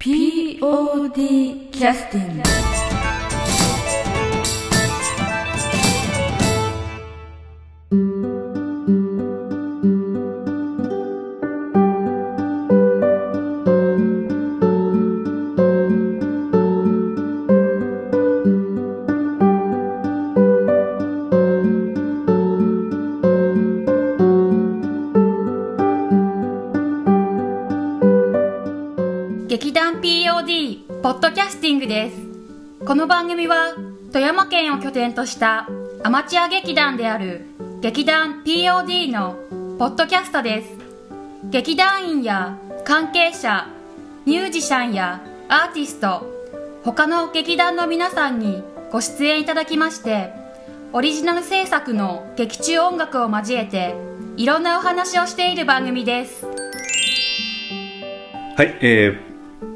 POD キャスティング番組は富山県を拠点としたアマチュア劇団である劇団 POD のポッドキャストです。劇団員や関係者ミュージシャンやアーティスト他の劇団の皆さんにご出演いただきましてオリジナル制作の劇中音楽を交えていろんなお話をしている番組です。はい、えー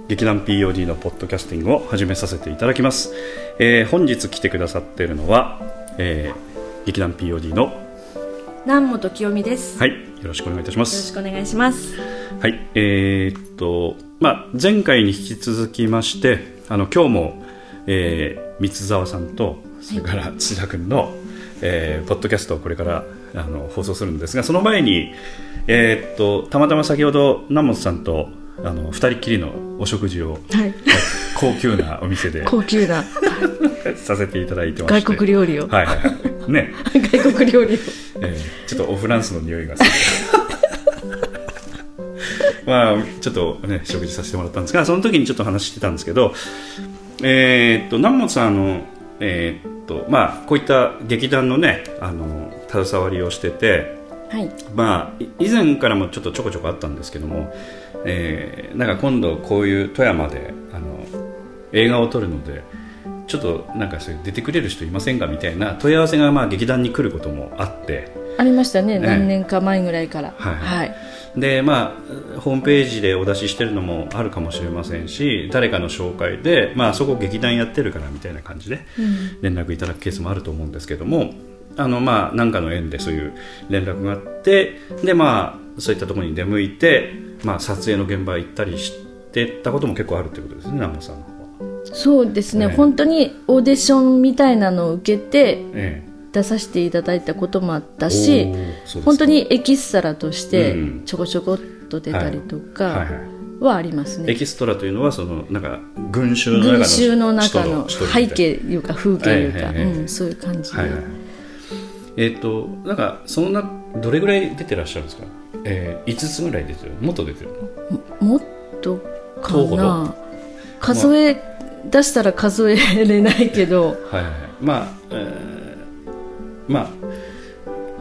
劇団 POD のポッドキャスティングを始めさせていただきます、えー本日来てくださっているのは、えー劇団 POD の南本清美です。はいよろしくお願いいたしまよろしすくお願いします。はいえーっとまあ前回に引き続きましてあの今日も、えー三沢さんとそれから土田君の、えーポッドキャストをこれからあの放送するんですがその前にえーっとたまたま先ほど南本さんとあの二人っきりのお食事をはい。高級なお店で高級な させていただいてまして外国料理を。はいはいはいね、外国料理を。えーちょっとオフランスの匂いがする まあちょっとね食事させてもらったんですがその時にちょっと話してたんですけどえーっと南本さんあのえーっとまあこういった劇団のねあの携わりをしててはい。まあ、い以前からもちょっとちょこちょこあったんですけども、えーなんか今度こういう富山であの映画を撮るのでちょっとなんかそういう出てくれる人いませんかみたいな問い合わせがまあ劇団に来ることもあってありましたね。ね何年か前ぐらいから。はいはい。でまあホームページでお出ししてるのもあるかもしれませんし誰かの紹介で、まあ、そこ劇団やってるからみたいな感じで連絡いただくケースもあると思うんですけどもあのまあ何かの縁でそういう連絡があってでまあそういったところに出向いて、まあ、撮影の現場行ったりしてたことも結構あるってことですね南本さんの。そうですね、ええ。本当にオーディションみたいなのを受けてえ出させていただいたこともあったえしおーそうですか。本当にエキストラとしてうんちょこちょこっと出たりとはいかはありますね、エキストラというのはそのなんか群衆の中の背景いうか風景いうか、うん、そういう感じで、はいはい。えっ、となんかそんなどれぐらい出てらっしゃるんですか、えー、5つぐらい出てる。もっと出てる。のもっとかな。数え出したら数えれないけど。はいはいはい。まあ、えーまあ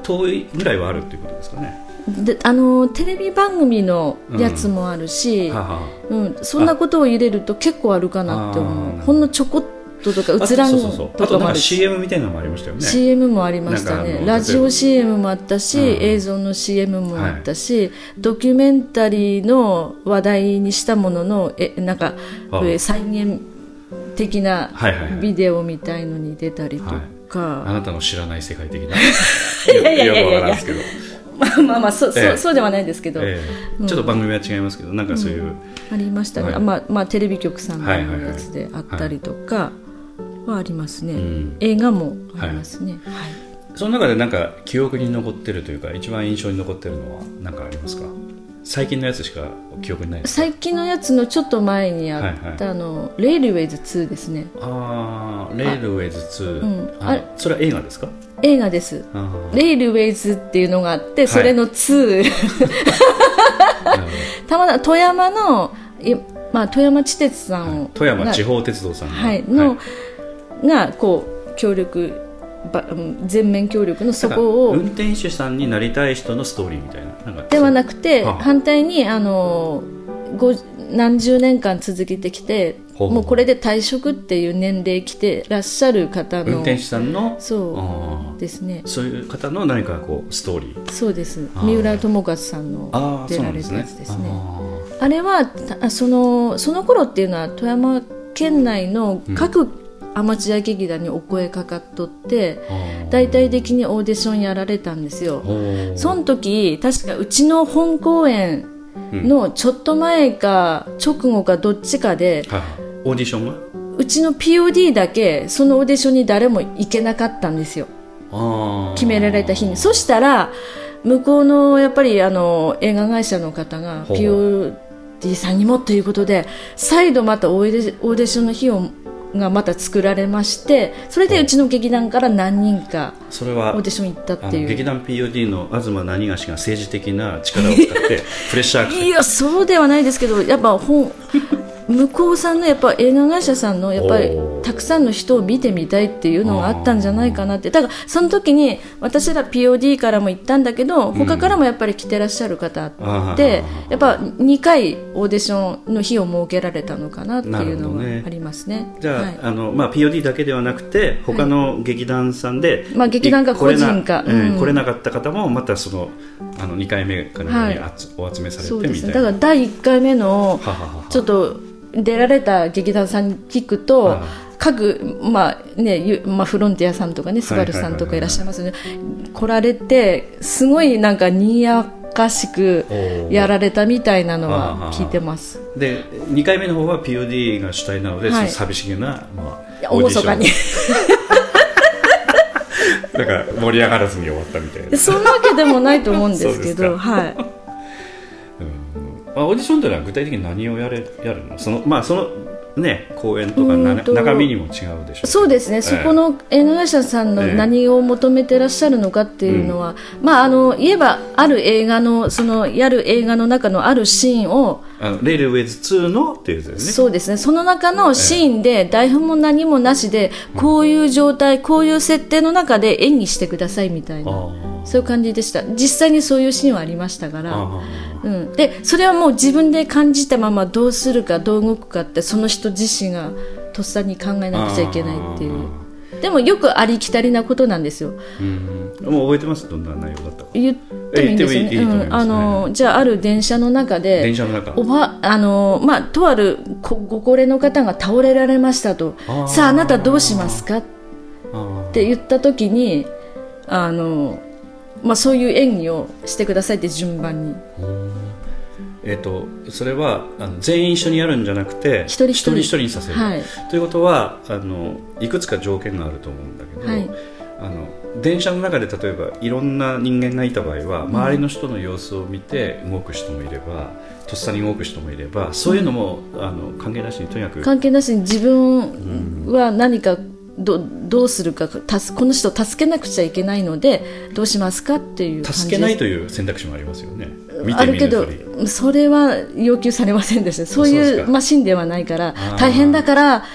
遠いぐらいはあるっていうことですかね。であのテレビ番組のやつもあるし、はあはうんそんなことを入れると結構あるかなって思う。ほんのちょこっととかあ映らんそうそうそうあとかもあるし。CM みたいなのもありましたよね。CM もありましたね。ラジオ CM もあったし、うん映像の CM もあったし、ドキュメンタリーの話題にしたもののえなんか再現的なはいはいはい。ビデオみたいのに出たりとか、あなたの知らない世界的な。いやいやいやいや。いやまあまあまあそ,、ええそうそうではないですけど、ええ。ちょっと番組は違いますけどなんかそういう、ありましたね、はい。あまあまあ、テレビ局さんのはいはいはいやつであったりとか。はありますね、ん。映画もありますね、はい。その中でなんか記憶に残ってるというか一番印象に残ってるのは何かありますか？最近のやつしか記憶にない最近のやつのちょっと前にあっはいたあの、レイルウェイズ2ですね。ああレールウェイズ2うん。ああれ。それは映画ですか？映画です。あー。レイルウェイズっていうのがあってそれの2、なるほどたまたま富山の、いまあ、富山地鉄さんを、富山が地方鉄道さんがはい、の、がこう協力全面協力のそこを運転手さんになりたい人のストーリーみたいな。なではなくてあ。反対にあのご何十年間続けてきてもうこれで退職っていう年齢来てらっしゃる方の運転手さんのそあうですね。ーそういう方の何かこうストーリー。そうです。三浦友和さんのああ出られたやつですね。あ。あれはたそのその頃っていうのは富山県内の各アマチュア劇団にお声かかっとって、ー。大々的にオーディションやられたんですよ。その時確かうちの本公演のちょっと前か直後かどっちかで、はいオーディションがうちの POD だけそのオーディションに誰も行けなかったんですよ。決められた日に。そしたら向こうのやっぱりあの映画会社の方が POD さんにもということで再度またオーディオーディションの日をがまた作られましてそれでうちの劇団から何人かそれはオーディション行ったっあていう。の劇団 POD の東何がしが政治的な力を使ってプレッシャーかけいやそうではないですけどやっぱ本向こうさんのやっぱ映画会社さんのやっぱりたくさんの人を見てみたいっていうのがあったんじゃないかなって。だからその時に私ら POD からも行ったんだけど他からもやっぱり来てらっしゃる方あー。でやっぱ2回オーディションの日を設けられたのかなっていうのはありますね。じゃあ,、はい。あのまあ、POD だけではなくて他の劇団さんで、まあ劇団か来れな個人か。えーうん。来れなかった方もまたそのあの2回目からにはい。お集めされてみたいな。ですね。だから第1回目のはははは。ちょっと出られた劇団さんに聞くと、はい各、まあねゆまあ、フロンティアさんとかねスバルさんとかいらっしゃいますね、来られてすごいなんかにやかしくやられたみたいなのは聞いてます。で2回目の方は POD が主体なので、はい。寂しげな、まあ、オーディション。厳かに。だから盛り上がらずに終わったみたいな、そんなわけでもないと思うんですけど、か。はい、うんまあ、オーディションというのは具体的に何をやれやるの？その,、まあ、そのね公演とかな中身にも違うでしょうそうですね、そこの映画会社さんのええ何を求めてらっしゃるのかっていうのは、まあ、あの言えばある映画のそのやる映画の中のあるシーンをあのレイルウェイズ2のっていうやつですね。そうですね。その中のシーンで台本も何もなしでこういう状態こういう設定の中で演技してくださいみたいなあそういう感じでした。実際にそういうシーンはありましたから、うん、でそれはもう自分で感じたままどうするかどう動くかってその人自身がとっさに考えなくちゃいけないっていうでもよくありきたりなことなんですよ。うん。もう覚えてます？どんな内容だったか。言ってもいいんですよねいね。うん。あのじゃあある電車の中で電車の中。おばあのまあ、とあるごご高齢の方が倒れられましたと。あー。さああなたどうしますか？っあて言った時にあの、まあ、そういう演技をしてくださいって順番にえっ、とそれはあの全員一緒にやるんじゃなくて一人一人。一人にさせる、はい。ということはあのいくつか条件があると思うんだけど、はい。あの電車の中で例えばいろんな人間がいた場合は周りの人の様子を見て動く人もいれば、とっさに動く人もいればそういうのも、あの関係なしにとにかく関係なしに自分は何かどどうするかたすこの人を助けなくちゃいけないのでどうしますかっていう助けないという選択肢もありますよね。見あてるけどそれは要求されませんでした。そういうマシンではないからー。大変だから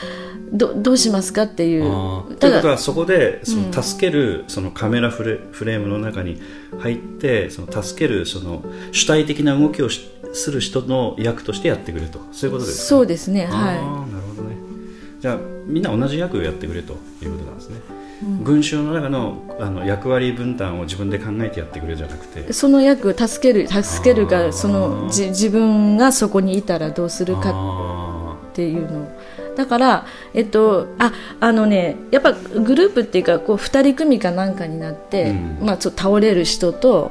どどうしますかっていう。とただいうことはそこでその助けるそのカメラフレフレームの中に入ってその助けるその主体的な動きをしする人の役としてやってくれと。そういうことですかそうですね。はなるほどねじゃあみんな同じ役をやってくれということなんですね、群衆の中のあの役割分担を自分で考えてやってくれじゃなくて。いその役助ける助けるあー。かそのじ自分がそこにいたらどうするかあっていうの。だから、えっと、ああのねやっぱグループっていうかこう2人組かなんかになって、うん。まあ、ちょっと倒れる人と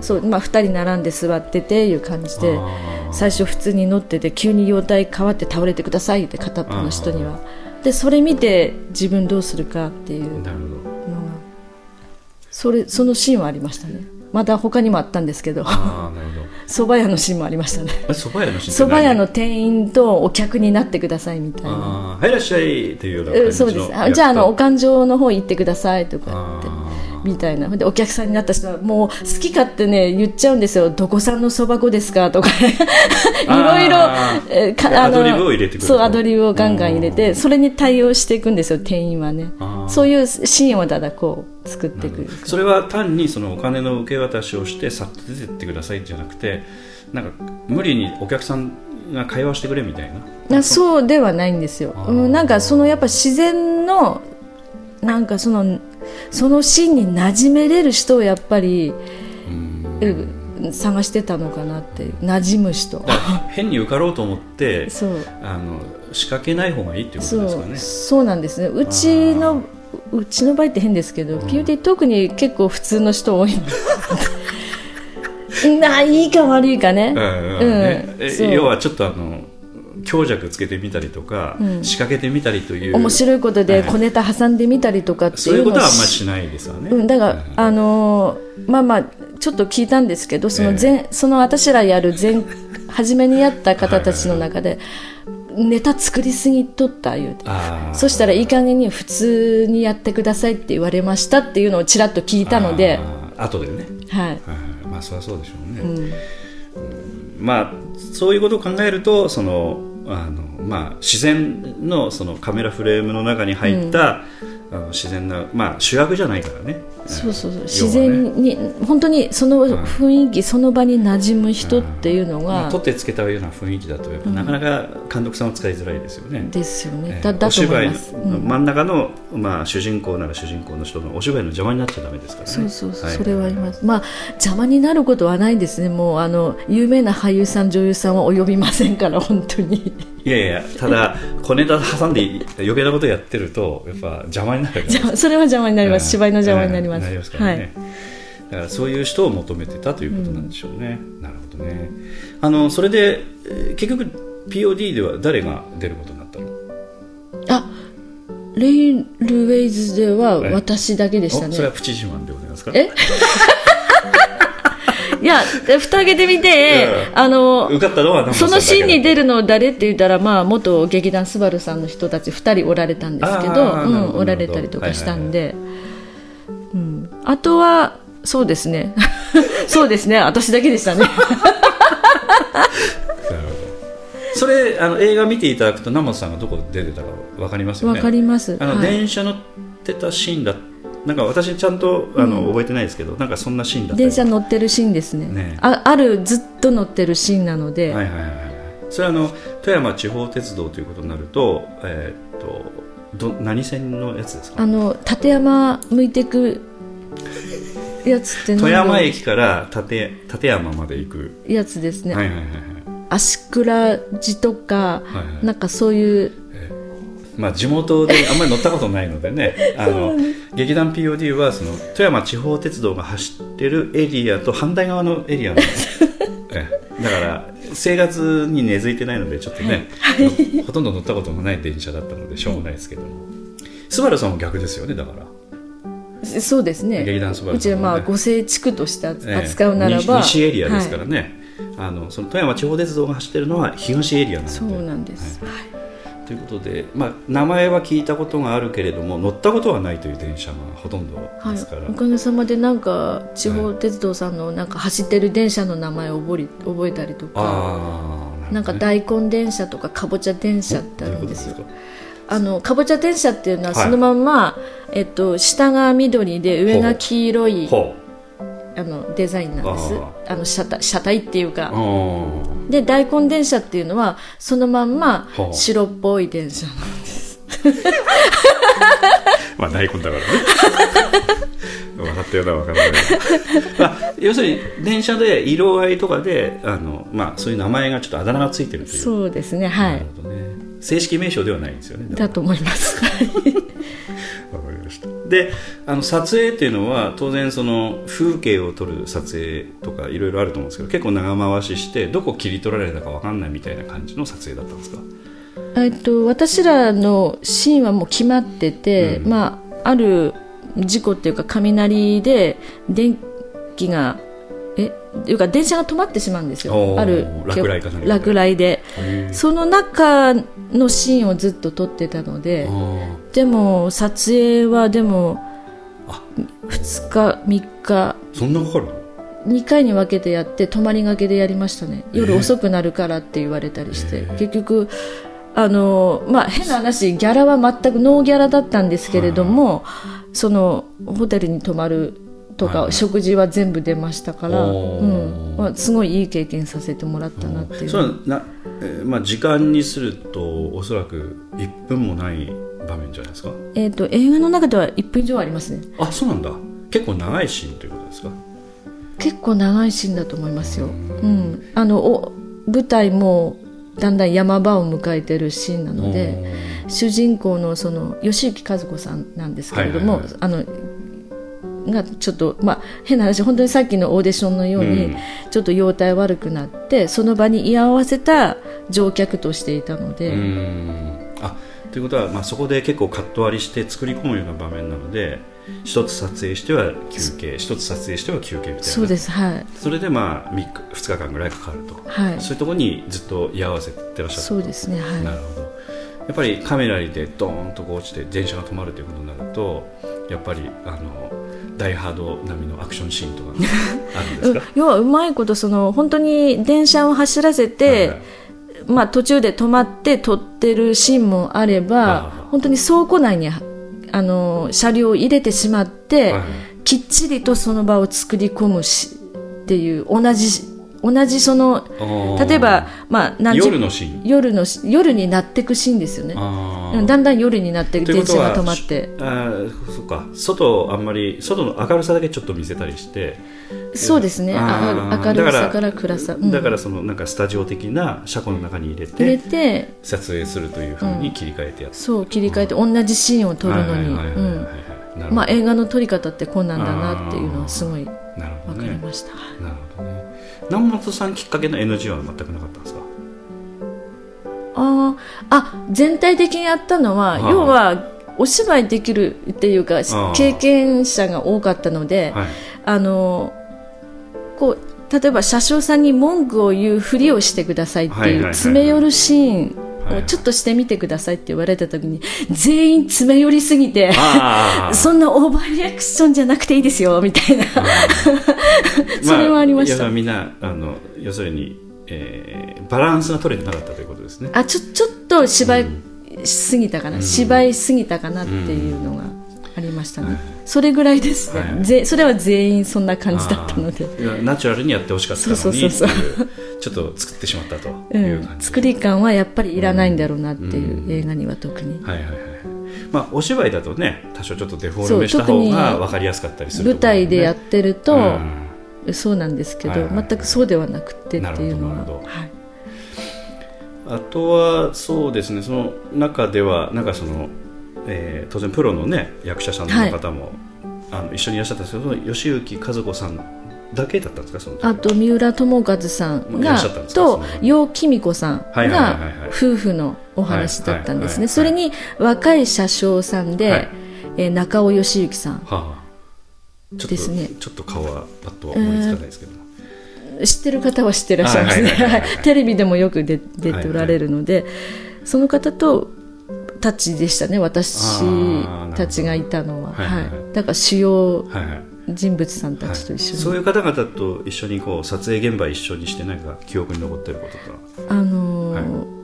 そう、まあ、2人並んで座ってていう感じで最初普通に乗ってて急に容体変わって倒れてくださいって片っぽの人には。でそれ見て自分どうするかっていうのがそれそのシーンはありましたね。また他にもあったんですけど。ああなるほど。蕎麦屋のシーンもありましたね。え蕎麦屋のシーン屋のの店員とお客になってくださいみたいな。はいいらっしゃいっていうような感じのえそうです。あじゃああのお感情の方行ってくださいとか言って。あみたいな。でお客さんになった人はもう好き勝手ね言っちゃうんですよ。どこさんのそば粉ですかとか。いろいろアドリブを入れてくるそうアドリブをガンガン入れてそれに対応していくんですよ店員はね。そういうシーンをただこう作っていく。それは単にそのお金の受け渡しをしてさっと出てってくださいじゃなくてなんか無理にお客さんが会話してくれみたいな。なそうではないんですよ、うん、なんかそのやっぱ自然のなんかそのそのシーンに馴染めれる人をやっぱり、うん。探してたのかなって馴染む人。変に受かろうと思ってあの仕掛けない方がいいっていうことですかね。そう。なんですね。うちのうちの場合って変ですけど、POD 特に結構普通の人多い。ないいか悪いかね。うんうんね要はちょっとあの強弱つけてみたりとか、仕掛けてみたりという面白いことではい。小ネタ挟んでみたりとかってそういうういのをことはあんまりしないですよね、うん、だから、あのーまあまあちょっと聞いたんですけどその前、その私らやる前初めにやった方たちの中で、ネタ作りすぎとった言うてそしたらいい加減に普通にやってくださいって言われましたっていうのをちらっと聞いたので、後でね、はい、はい。まあそりゃそうでしょうね、うん。まあそういうことを考えるとそのあの、まあ、自然のそのカメラフレームの中に入った、あの自然な、まあ、主役じゃないからね。そうそうそう。ね。自然に、本当にその雰囲気、その場に馴染む人っていうのまあ、が、取ってつけたような雰囲気だとやっぱなかなか監督さんは使いづらいですよね、ですよね、えーだだと思います。の真ん中の、まあ、主人公なら主人公の人のお芝居の邪魔になっちゃダメですからね。そうそうそう、い。それはあります。まあ邪魔になることはないんですね。もうあの有名な俳優さん女優さんは及びませんから本当に。いやいやただ小ネタ挟んで余計なことやってるとやっぱ邪魔になる それは邪魔になります。うん。芝居の邪魔になります。ますからはね、い。だからそういう人を求めてたということなんでしょうね、なるほどね。あのそれでえー結局 POD では誰が出ることになったの？あレイルウェイズではえ？私だけでしたおそれはね。プチ自慢でございますか？え？いや蓋開けてみて、うん。あの受かったのは南本さそのシーンに出るの誰って言ったら、まあ、元劇団スバルさんの人たち2人おられたんですけどうん、おられたりとかしたんで、うん、あとはそうですね。そうですね。私だけでしたね。それあの映画見ていただくと南本さんがどこで出てたか分かりますよわねかります、あの、はい。電車乗ってたシーンだなんか私ちゃんとあの、覚えてないですけどなんかそんなシーンだったよ電車乗ってるシーンですね。ね。ああるずっと乗ってるシーンなので、はいはいはいはい。それはあの富山地方鉄道ということになると,、えーっとど何線のやつですか？あの立山向いてくやつって何富山駅から立立山まで行く、やつですね、はいはいはいはい。足倉寺とか、はいはい。なんかそういうまあ、地元であんまり乗ったことないのでね あの劇団 POD はその富山地方鉄道が走ってるエリアと反対側のエリアなんです ええだから生活に根付いてないのでちょっとね、ほとんど乗ったこともない電車だったのでしょうもないですけども。スバルさんも逆ですよねだから。そうですね。劇団スバルうちはまあ五世地区としてええ。扱うならば、西西エリアですからはい。ね、あのその富山地方鉄道が走ってるのは東エリアなので。そうなんです、はいということで、まあ、名前は聞いたことがあるけれども乗ったことはないという電車がほとんどはい。ですから、おかげさまでなんか地方鉄道さんのなんか走ってる電車の名前を覚え覚えたりとかああなんか大根電車とかかぼちゃ電車ってあるんですよ。あのかぼちゃ電車っていうのははい。そのまんま、えっと、下が緑で上が黄色いあのデザインなんです。ああの車体車体っていうか。で大根電車っていうのはそのまんま白っぽい電車なんです。まあ大根だからね。分かったような分からない。ま あ、要するに電車で色合いとかであの、まあ、そういう名前がちょっとあだ名がついてるという。そうですねはないね。正式名称ではないんですよねだと思いますわかりました。であの撮影っていうのは当然その風景を撮る撮影とかいろいろあると思うんですけど結構長回ししてどこ切り取られたか分かんないみたいな感じの撮影だったんですか？えっと、私らのシーンはもう決まってて、うん。まあ、ある事故っていうか雷で電気がいうか電車が止まってしまうんですよ。ある落雷か落雷で。その中のシーンをずっと撮ってたのであでも撮影はでもあ。2日3日。ーそんなかかるの？2回に分けてやって泊まりがけでやりましたね。夜えー遅くなるからって言われたりして、えー。結局あのまあ変な話ギャラは全くノーギャラだったんですけれども、そのホテルに泊まるとか、はい食事は全部出ましたから、うん。まあ、すごいいい経験させてもらったなっていう、それはな、えーまあ、時間にするとおそらく1分もない場面じゃないですか？えー、と映画の中では1分以上ありますね。あそうなんだ。結構長いシーンということですか？結構長いシーンだと思いますよ、うん、あのお舞台もだんだん山場を迎えてるシーンなので主人公のその吉行和子さんなんですけれども、はいはいはい。あのがちょっと、まあ、変な話本当にさっきのオーディションのように、うん。ちょっと容体悪くなってその場に居合わせた乗客としていたので、あということは、まあ、そこで結構カット割りして作り込むような場面なので一つ撮影しては休憩一つ撮影しては休憩みたいな。そうですはい。それでまあ 3, 日2日間ぐらいかかると、はい。そういうところにずっと居合わせてらっしゃった。そうですねはい。なるほど。やっぱりカメラにでドーンとこう落ちて電車が止まるということになるとやっぱりあのダイハード並みのアクションシーンとか あるんですか？要はうまいことその本当に電車を走らせて、はいはい。まあ、途中で止まって撮ってるシーンもあれあばあ本当に倉庫内にあの車両を入れてしまって、はい。きっちりとその場を作り込むしっていう同じ同じその例えば、まあ、何時夜のシーン。夜のし夜になっていくシーンですよね。だんだん夜になって電車が止まって。あーそうか。外あんまり外の明るさだけちょっと見せたりして。そうですね。明るさから暗さ、うん。だからそのなんかスタジオ的な車庫の中に入れ入れてて撮影するというふうに切り替えてやって。そう切り替えて同じシーンを撮るのに。まあ映画の撮り方ってこんなんだなっていうのはすごい分かりました、なるほどね南本さんきっかけの NG は全くなかったんですか？あーあ全体的にやったのは、はい要はお芝居できるっていうかー。経験者が多かったので、はい。あのこう例えば車掌さんに文句を言うふりをしてくださいっていう詰め寄るシーンはい。はいをちょっとしてみてくださいって言われた時に全員詰め寄りすぎて そんなオーバーリアクションじゃなくていいですよみたいな。それはありました。いやみんなあの要するに、えーバランスが取れてなかったということですね。あちょちょっと芝居しすぎたかな、芝居すぎたかなっていうのがありましたね、それぐらいです。ね、はい。ぜそれは全員そんな感じだったので、ナチュラルにやってほしかったのに そうそうそうちょっと作ってしまったと。ういう感ん、じ、作り感はやっぱりいらないんだろうなっていう、映画には特に、はいはいはい。まあお芝居だとね多少ちょっとデフォルメした方が分かりやすかったりする舞台でやっってると、うん。そうなんですけど、はいはいはい。全くそうではなくてっていうのは。はい。あとはそうですねその中ではなんかその、えー当然プロのね役者さんの方も、あの一緒にいらっしゃったんですけどその吉行和子さんだけだったんですかその時。あと三浦友和さんがと楊貴美子さんはいはいはいがはい。夫婦のお話だったんですね。はいはいはいはい。それに若い車掌さんで、はい。えー中尾義行さんはあちょっとですね。ちょっと顔はパッとは思いつかないですけども、知ってる方は知ってらっしゃいますね。はいはいはいはいはい。テレビでもよく出出ておられるので、その方とタッチでしたね私たちがいたのは、はいはいはい。だから主要はいはい。人物さんたちと一緒に、そういう方々と一緒にこう撮影現場一緒にして何か記憶に残ってることとか。あのー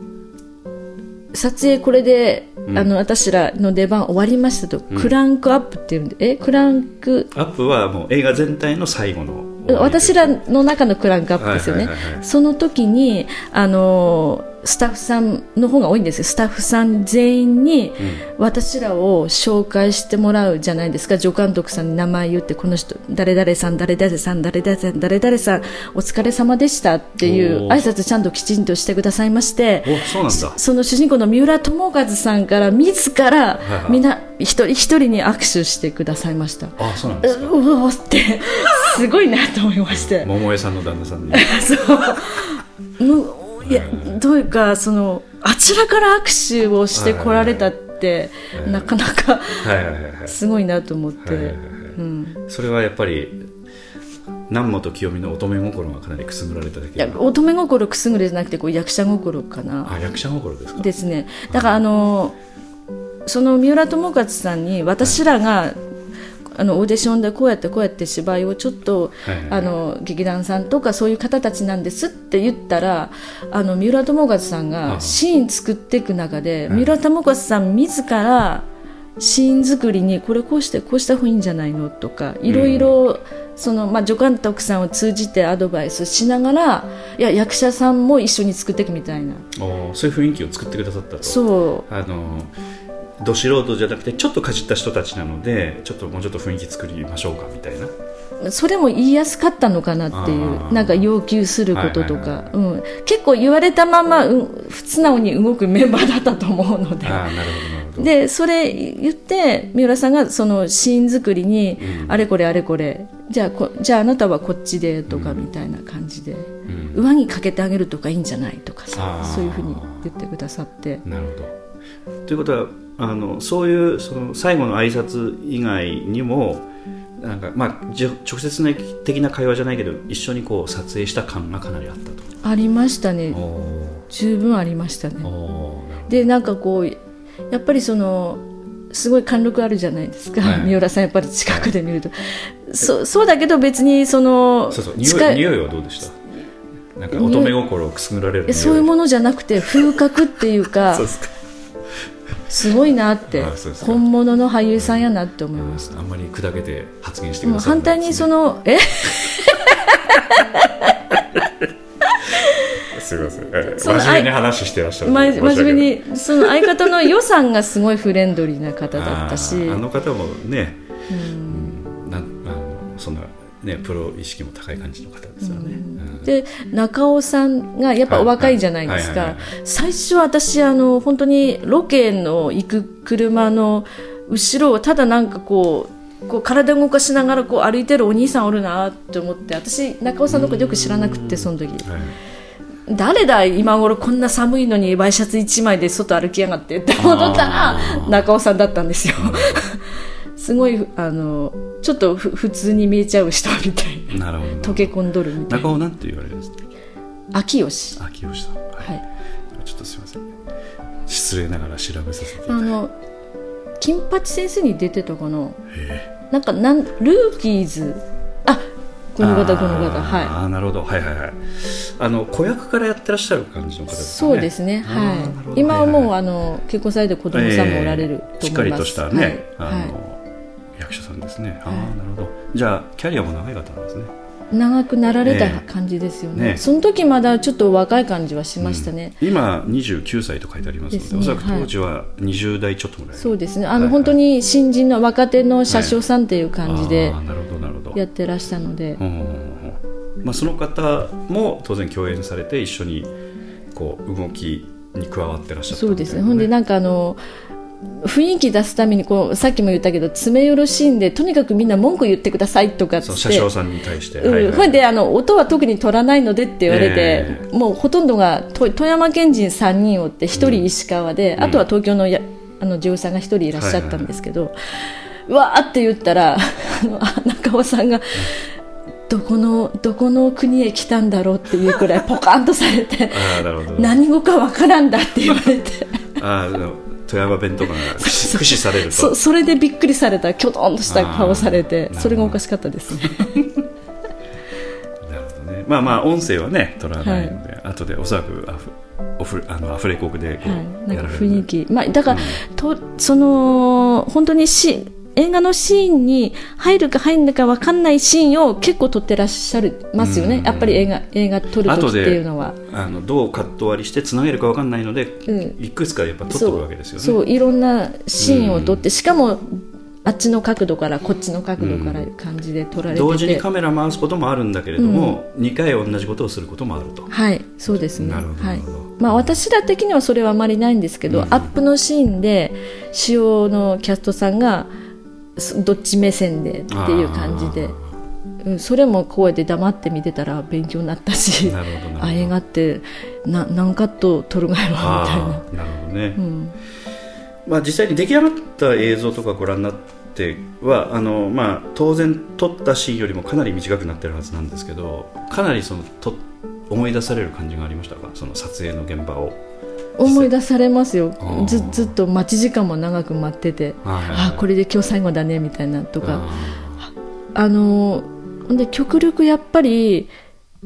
撮影これで、うん。あの私らの出番終わりましたと、クランクアップっていうんでえクランク？アップはもう映画全体の最後の私らの中のクランクアップですよね、はいはいはいはい。その時にあのースタッフさんの方が多いんですよ。スタッフさん全員に私らを紹介してもらうじゃないですか。助監督さんに名前言ってこの人誰々さん誰々さん誰々さん誰々さんお疲れ様でしたっていう挨拶ちゃんときちんとしてくださいましておその主人公の三浦友和さんから自らみんな一人一人に握手してくださいました。あそうなんですか。うわーってすごいなと思いまして。桃江さんの旦那さんに。むいやどういうかそのあちらから握手をしてこられたって、なかなかすごいなと思って、それはやっぱり南本清美の乙女心がかなりくすぐられただいや乙女心くすぐれじゃなくてこう役者心かな。あ役者心ですか。ですね。だからあのその三浦友和さんに私らが、あのオーディションでこうやってこうやって芝居をちょっと、あの劇団さんとかそういう方たちなんですって言ったらあの三浦友和さんがシーン作っていく中で、三浦友和さん自らシーン作りにこれこうしてこうした方がいいんじゃないのとかいろいろその、まあ、助監督さんを通じてアドバイスしながらいや役者さんも一緒に作っていくみたいな。おそういう雰囲気を作ってくださったと。そう。あのど素人じゃなくてちょっとかじった人たちなのでちょっともうちょっと雰囲気作りましょうかみたいな。それも言いやすかったのかなっていうなんか要求することとはいはいかうん。結構言われたまま、うん、素直に動くメンバーだったと思うので。でそれ言って三浦さんがそのシーン作りに、あれこれあれこれじゃあこじゃああなたはこっちでとかみたいな感じで、上着かけてあげるとかいいんじゃないとかさそういうふうに言ってくださって。なるほど。ということはあのそういうその最後の挨拶以外にもなんか、まあ、直接的な会話じゃないけど一緒にこう撮影した感がかなりあったと。ありましたね。お十分ありましたね。でなんかこうやっぱりそのすごい貫禄あるじゃないですか、はい。三浦さんやっぱり近くで見ると、そそうだけど別にそのどそうそう匂近いい匂いはどうでした？なんか乙女心をくすぐられるそういうものじゃなくて風格っていうか そうですごいなって本物の俳優さんやなって思いました。あんまり砕けて発言してください反対にそのえ？すいません、真面目に話してらっしゃる真面目にその相方の予算がすごいフレンドリーな方だったし。あの方もね、うん、なんあのそんなねプロ意識も高い感じの方ですよね、うん。で中尾さんがやっぱお若いじゃないですか。最初私あの本当にロケの行く車の後ろをただなんかこうこう体動かしながらこう歩いてるお兄さんおるなって思って私中尾さんのことよく知らなくってその時。はい。誰だ今頃こんな寒いのにワイシャツ1枚で外歩きやがってって思ったら中尾さんだったんですよすごいあのちょっとふ普通に見えちゃう人みたいな。なるほど。溶け込んどるみたいな。中尾なんて言われるんですか秋吉秋吉さん、はい。はい。ちょっとすみません。失礼ながら調べさせていたあの金八先生に出てたかな？へなんかなんルーキーズ。あこの方この方。あはーあーなるほど。はいはいはい。あの子役からやってらっしゃる感じの方いですかね。そうですね。はい。今はもう、いいあの結婚されて子供さんもおられるえーしっかと思います、りとしたね、はい。あのは役者さんですね。ああなるほど。じゃあキャリアも長い方なんですね。い、長くなられたね感じですよね。ねその時まだちょっと若い感じはしましたね、うん。今29歳と書いてありますのでおそらく当時は20代ちょっとぐらい、そうですね。あの、はい本当に新人の若手の車掌さんっていう感じであーなるほどなるほど。やってらしたので、うんうんうんうん。まあ、その方も当然共演されて一緒にこう動きに加わってらっしゃったそうですね。ほんでなんかあの雰囲気出すためにこうさっきも言ったけど詰め寄るシーンでとにかくみんな文句言ってくださいとかって。車掌さんに対して、うん。はいはいであの音は特に取らないのでって言われて、えもうほとんどがと富山県人3人おって1人石川で、あとは東京のやあの女優さんが1人いらっしゃったんですけど、うわーって言ったら あ中尾さんが。どこのどこの国へ来たんだろうっていうくらいポカンとされて ああなるほど。何語かわからんだって言われて。ああの富山弁とか が駆使されると。そそれでびっくりされた。きょとんとした顔されてそれがおかしかったです。ね なるほどね。まあまあ音声はね取らないので、後でおそらくアフオフあのアフレコでこう、はい、なんか雰囲気、まあ、だから、とその本当にし映画のシーンに入るか入んないか分かんないシーンを結構撮ってらっしゃいますよね、うん。やっぱり映画映画撮る時っていうのは。あのどうカット割りしてつなげるかわかんないので、うんいくつかやっぱ撮っておくわけですよね。そういろんなシーンを撮って、しかもあっちの角度からこっちの角度から感じで撮られてて、同時にカメラ回すこともあるんだけれども、2回同じことをすることもあると。はいそうですね。なるほどはい。まあ、私ら的にはそれはあまりないんですけど、アップのシーンで主要のキャストさんがすどっち目線でっていう感じで、うん、それも声で黙って見てたら勉強になったしあ映画ってな何カット撮るがやろみたいな。なるほどね、うん。まあ、実際に出来上がった映像とかご覧になってはあの、まあ、当然撮ったシーンよりもかなり短くなってるはずなんですけどかなりそのと思い出される感じがありましたか？その撮影の現場を思い出されますよ。ずずっと待ち時間も長く待っててはいあこれで今日最後だねみたいなとか。ああので極力やっぱり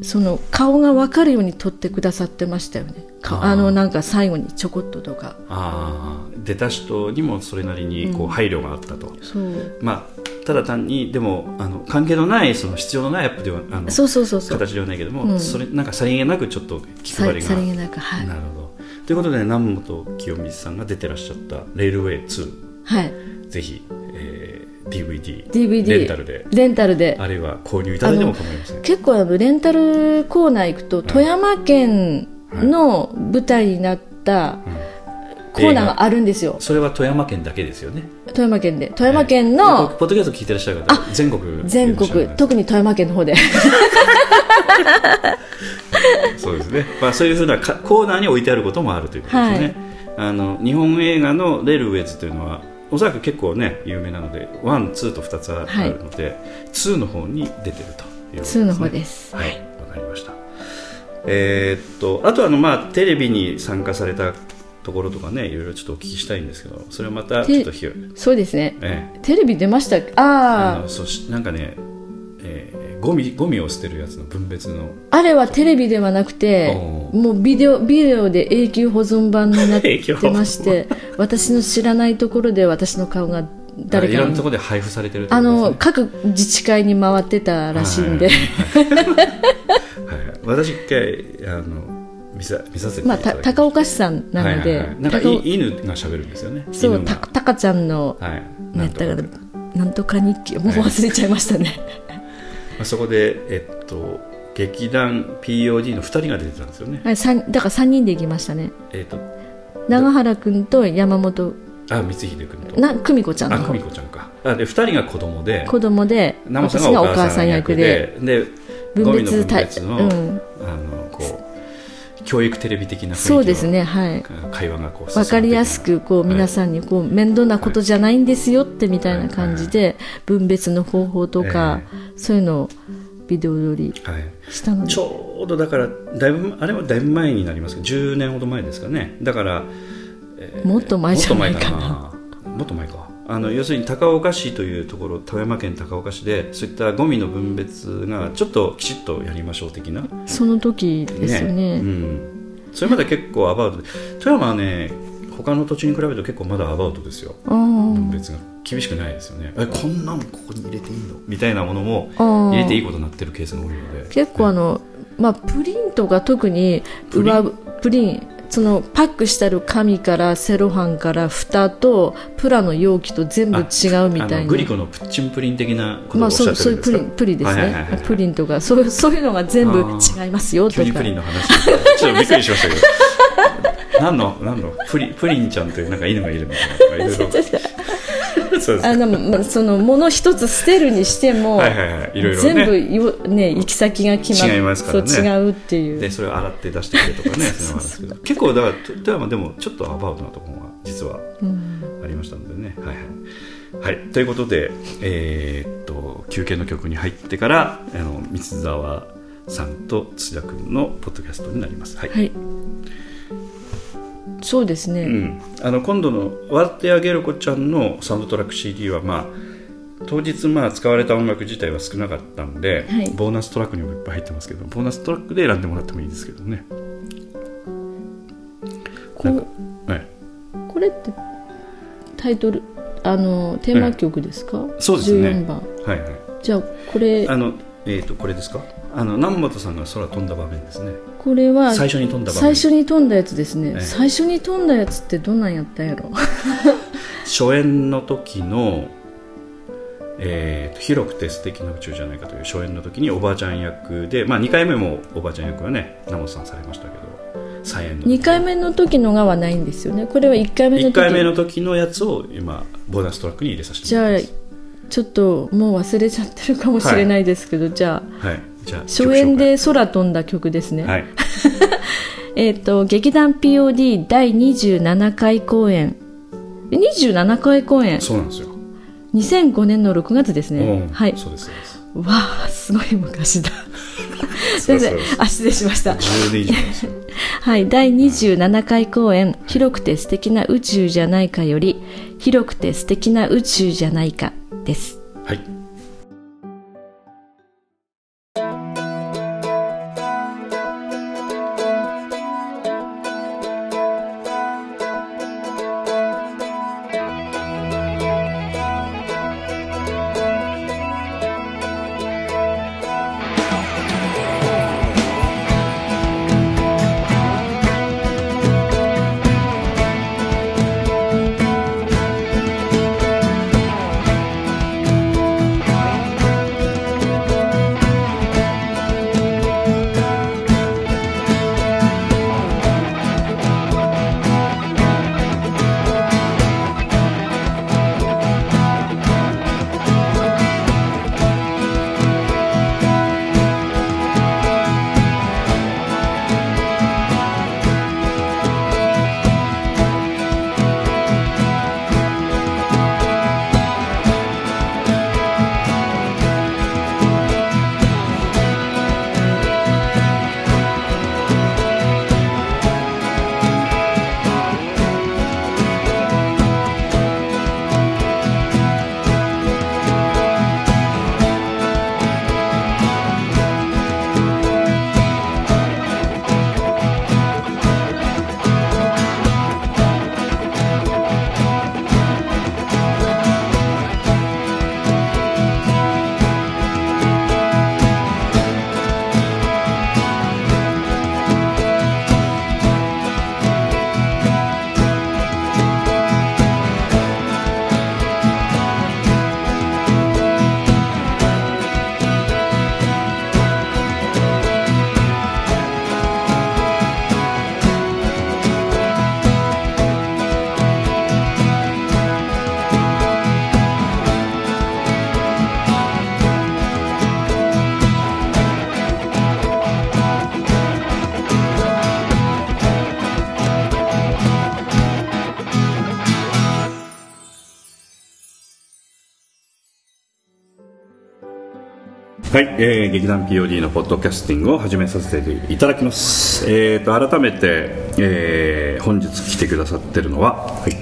その顔が分かるように撮ってくださってましたよね。かあのなんか最後にちょこっととか。出た人にもそれなりにこう配慮があったと、そう。まあ、ただ単にでもあの関係のないその必要のないアップではあのそうそうそうそう。形ではないけども、うん。それなんかさりげなくちょっと気さ配りがさりげなくはい。なるほどということで南本清水さんが出てらっしゃった「レールウェイ2はい」ぜひ、えー DVD, DVD レンタルで。レンタルで。あるいは購入いただいても構いません。結構あのレンタルコーナー行くと富山県の舞台になったコーナーがあるんですよ。それは富山県だけですよね。富山県で。富山県えのーポッドキャスト聞いてらっしゃる方全国全国特に富山県の方で そうですね、まあ、そういうふうなかコーナーに置いてあることもあるということですね、はい。あの日本映画のレールウェイズというのはおそらく結構ね有名なのでワンツーと2つあはいるので、ツーの方に出てるということです、ね、2の方です。はい。わかりました。えーっとあとはあの、まあ、テレビに参加されたところとかねいろいろちょっとお聞きしたいんですけどそれはまたちょっとひよ、そうですね。ええ。テレビ出ましたああのそしなんかね、えーゴミゴミを捨てるやつの分別の。ああれはテレビではなくておもうビデオビデオで永久保存版になってまして 私の知らないところで私の顔が誰いろんなところで配布されてるってね。の各自治会に回ってたらしいんで、はい、私一回あの見さ見させていまあ、た高岡市さんなので、はいはいはい。なんか犬が喋るんですよね。そうたたかちゃんの、はい。ななんんとか日記もう忘れちゃいましたね、まあそこでえっと劇団 POD の2人が出てたんですよね。はい、三だから3人で行きましたね。えっと長原君と山本。あ光秀君と。な久美子ちゃんあ久美子ちゃんか。あで2人が子供で。子供で生さ私がおんがお母さん役で。ででゴミの分対別の,、うん、あの教育テレビ的なそうですねはい。会話がこう進んでいく。わかりやすくこう皆さんにこう面倒なことじゃないんですよってみたいな感じで分別の方法とかそういうのをビデオ撮りはいしたので。ちょうどだからだいぶあれはだいぶ前になりますけど10年ほど前ですかね。だから、えーもっと前じゃないかな。もっと前かな。もっと前かあの要するに高岡市というところ富山県高岡市でそういったゴミの分別がちょっときちっとやりましょう的な。その時ですよね。うん、それまで結構アバウトで。富山はね他の土地に比べると結構まだアバウトですよ。分別が厳しくないですよね。えこんなのここに入れていいの？みたいなものも入れていいことになってるケースが多いので。結構あの、まあ、プリントが特にプリン上プリンそのパックしてある紙からセロハンから蓋とプラの容器と全部違うみたいな。グリコのプッチンプリン的なことをまあ、おっしゃそうそういうってるんですか、プリンプリですね、はいはいはいはい。プリンとかそうそういうのが全部違いますよとか。急にプリンの話。ちょっとびっくりしましたけど。何の何の？プリプリンちゃんというなんか犬がいるみたいな あの、まあ、そのもの一つ捨てるにしても、はいはいはい。いろいろね。全部よ、ね、行き先が決まっ違いますからね。そう違うっていう。でそれを洗って出してくれとかね そういう結構だから富山でもちょっとアバウトなところが実はありましたのでね、はいはい、はい、ということで、えーっと休憩の曲に入ってからあの三沢さんと土田君のポッドキャストになります。はい。はいそうですね、うん、あの今度の「笑ってあげる子ちゃん」のサウンドトラック CD は、まあ、当日まあ使われた音楽自体は少なかったんで、はい。ボーナストラックにもいっぱい入ってますけどボーナストラックで選んでもらってもいいですけどね。こなんかはい。これってタイトルあのテーマ曲ですか、そうですね。14番。はいはい。じゃあこれあのえー、とこれですか？あの南本さんが空飛んだ場面ですね。これは最初に飛んだ場面。最初に飛んだやつですね、ええ。最初に飛んだやつってどんなんやったんやろ？初演の時の、えーと広くて素敵な宇宙じゃないかという初演の時におばあちゃん役で、まあ、2回目もおばあちゃん役はね南本さんされましたけど再演の時。2回目の時のがはないんですよね。これは1回目の1時回目の時のやつを今ボーナストラックに入れさせてじゃあもらいます。ちょっともう忘れちゃってるかもしれないですけど、じゃあはい。じゃあ初演で空飛んだ曲ですね、はい。えっ、と劇団 POD 第27回公演。え27回公演。そうなんですよ、2005年の6月ですね。うん。はい。そうですわあすごい昔だ。先生あ失礼しました。10年以上ですよ。はい、第27回公演「広くて素敵な宇宙じゃないか」より「広くて素敵な宇宙じゃないか」です。はい「はい、えー、劇団 POD のポッドキャスティングを始めさせていただきます。えー、と改めて、えー本日来てくださってるのは、はい、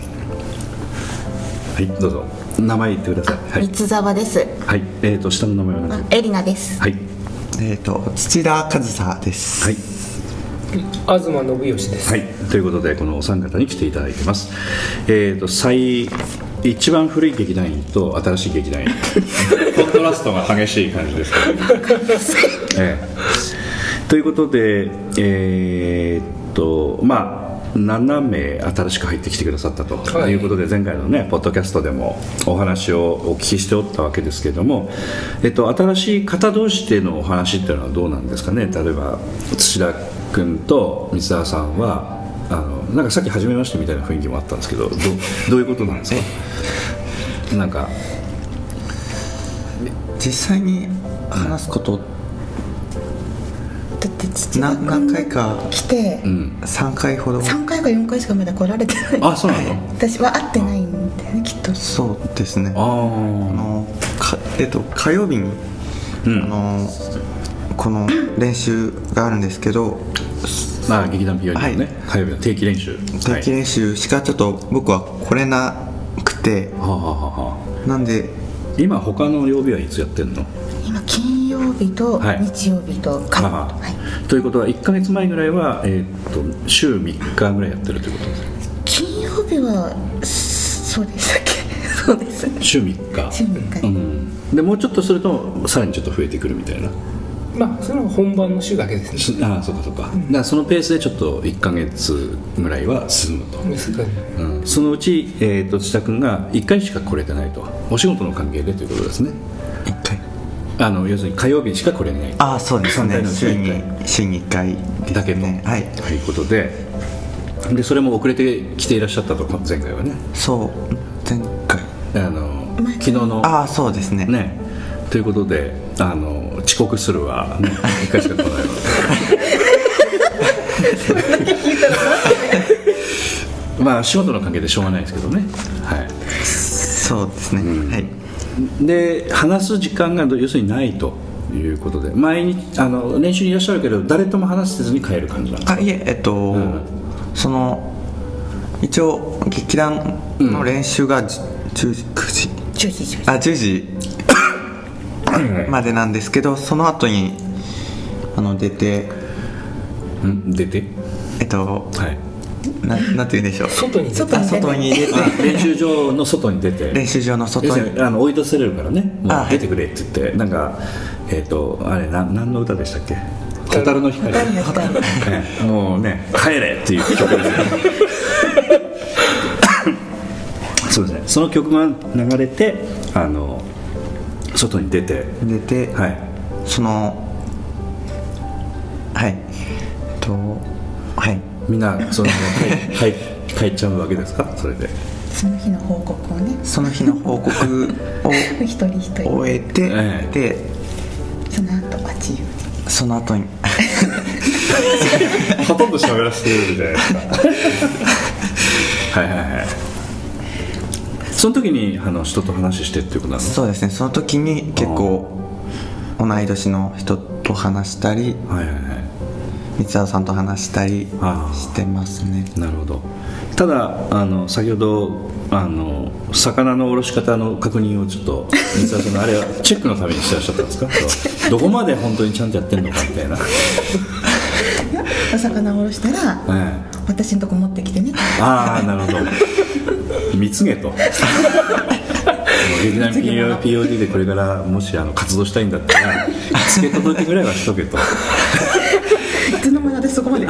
はい、どうぞ名前言ってください。はい、三沢です。はい、えー、と下の名前は何でエリナです。はい、えっ、と土田和沙です。はい、東信義です、はい、ということでこのお三方に来ていただいてます。えー、と最一番古い劇団員と新しい劇団員。コントラストが激しい感じですけど、ええ。ということでえーっとまあ7名新しく入ってきてくださったとはい。いうことで、前回のねポッドキャストでもお話をお聞きしておったわけですけれども、えっと、新しい方同士でのお話っていうのはどうなんですかね？例えば土田君と三沢さんはあのなんかさっき初めましてみたいな雰囲気もあったんですけどどどういうことなんですか？なんか実際に話すことだって土な田君何回か来てうん3回ほど。三回か四回しかまだ来られてない。あそうなの？私は会ってないんだよねきっと。そうですね。ああーのかえっと火曜日に、うん。あのこの練習があるんですけどまあ劇団 PO のね、はい。火曜日の定期練習。定期練習しかちょっと僕は来れなくて。はあはあなんで。今他の曜日はいつやってんの？今金曜日とはい。日曜日と火曜はい。ということは1か月前ぐらいは、えーっと週3日ぐらいやってるということ？です金曜日はそうでしたっけ？そうです。週3日。週3日。うん、でもうちょっとするとさらにちょっと増えてくるみたいなまあそれは本番の週だけですね。すああそうかそうか、だからそのペースでちょっと1か月ぐらいは進むと、ですがうん、そのうち、えーっと土田君が1回しか来れてないと。お仕事の関係でということですね。1回。あの要するに火曜日しか来れないああそうですね。週に回。週に1回だけと、ねはい。ということで。でそれも遅れてきていらっしゃったと前回はね。そう。前回。あの昨日のああそうですね。ね。ということであの遅刻するは、ね、1回しか来ないわ。け まあ仕事の関係でしょうがないですけどね。はい。そうですね、はい。で話す時間が要するにないということで。毎日あの練習にいらっしゃるけど誰とも話せずに帰る感じなんですか？あいええっと、ん。その一応劇団の練習がじ10時9時？10時10時。あ10時までなんですけどその後にあの出てうん？出て？えっとはい。ななんて言うんでしょう。外に出て。あ外に出て。あ練習場の外に出て。練習場の要外にあの追い出されるからね。もう出てくれって言って。なんかえっ、とあれな何の歌でしたっけ「蛍の光」蛍の光。ねもうね「帰れ!」っていう曲ですね。そうですね。その曲が流れてあの外に出て。出て、はい。そのはい。えっとはい。みんなその帰帰帰っちゃうわけですか？それで。その日の報告をね。その日の報告を 一人一人。終えて、ええ。でその後は自由に。その後に。ほとんど喋らせてるじゃないですか。はいはいはいその時にあの人と話してっていうことなの？そうですね。その時に結構同い年の人と話したりはいはいはい。三沢さんと話したりしてますね。なるほど。ただあの先ほどあの魚のおろし方の確認をちょっと三沢さんのあれはチェックのためにしてらっしゃったんですか？どこまで本当にちゃんとやってんのかみたいな、お魚をおろしたら、え私のとこ持ってきてね。えああなるほど蜜毛と。劇団 PO POD でこれからもしあの活動したいんだったらつけ届けぐらいはしとけといつの間に私そこまで。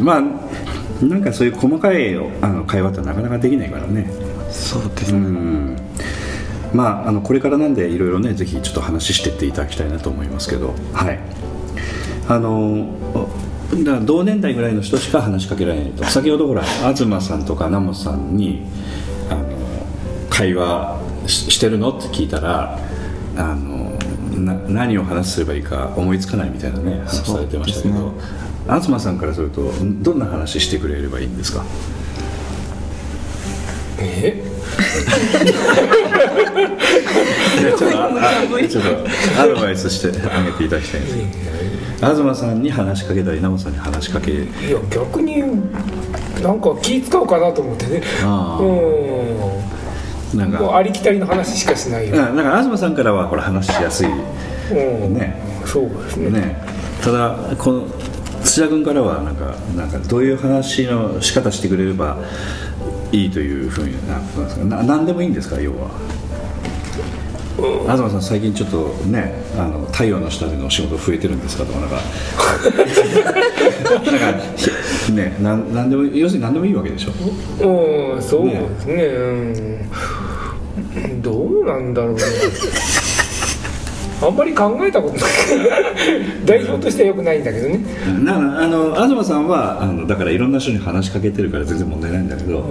まあなんかそういう細かいあの会話ってなかなかできないからね。うそうですね、ん。まああのこれからなんでいろいろねぜひちょっと話していっていただきたいなと思いますけど。はい。あのだから同年代ぐらいの人しか話しかけられないと。先ほどほら東さんとか南本さんにあの会話ししてるの？って聞いたらあのな何を話すればいいか思いつかないみたいなね話されてましたけど、そう東さんからするとどんな話してくれればいいんですか？え？ちょっとああちょっとアドバイスしてあげていただきたいんです東さんに話しかけたり稲本さんに話しかけいや逆になんか気使うかなと思ってね。あうん。なんか。ありきたりの話しかしないよ、うんだから東さんからはこれ話しやすい。うん。ね。そうですね。ね。ただこの土田君からはなんかなんかどういう話の仕方してくれればいいというふうにななんですか？な何でもいいんですか？要は東さん最近ちょっとねあの太陽の下でのお仕事増えてるんですかとかなんか。なんかひねなんなんでも要するに何でもいいわけでしょ？うんそうですね。うん。どうなんだろうねあんまり考えたことない。代表としてはよくないんだけどね。なあの東さんはあのだからいろんな人に話しかけてるから全然問題ないんだけど、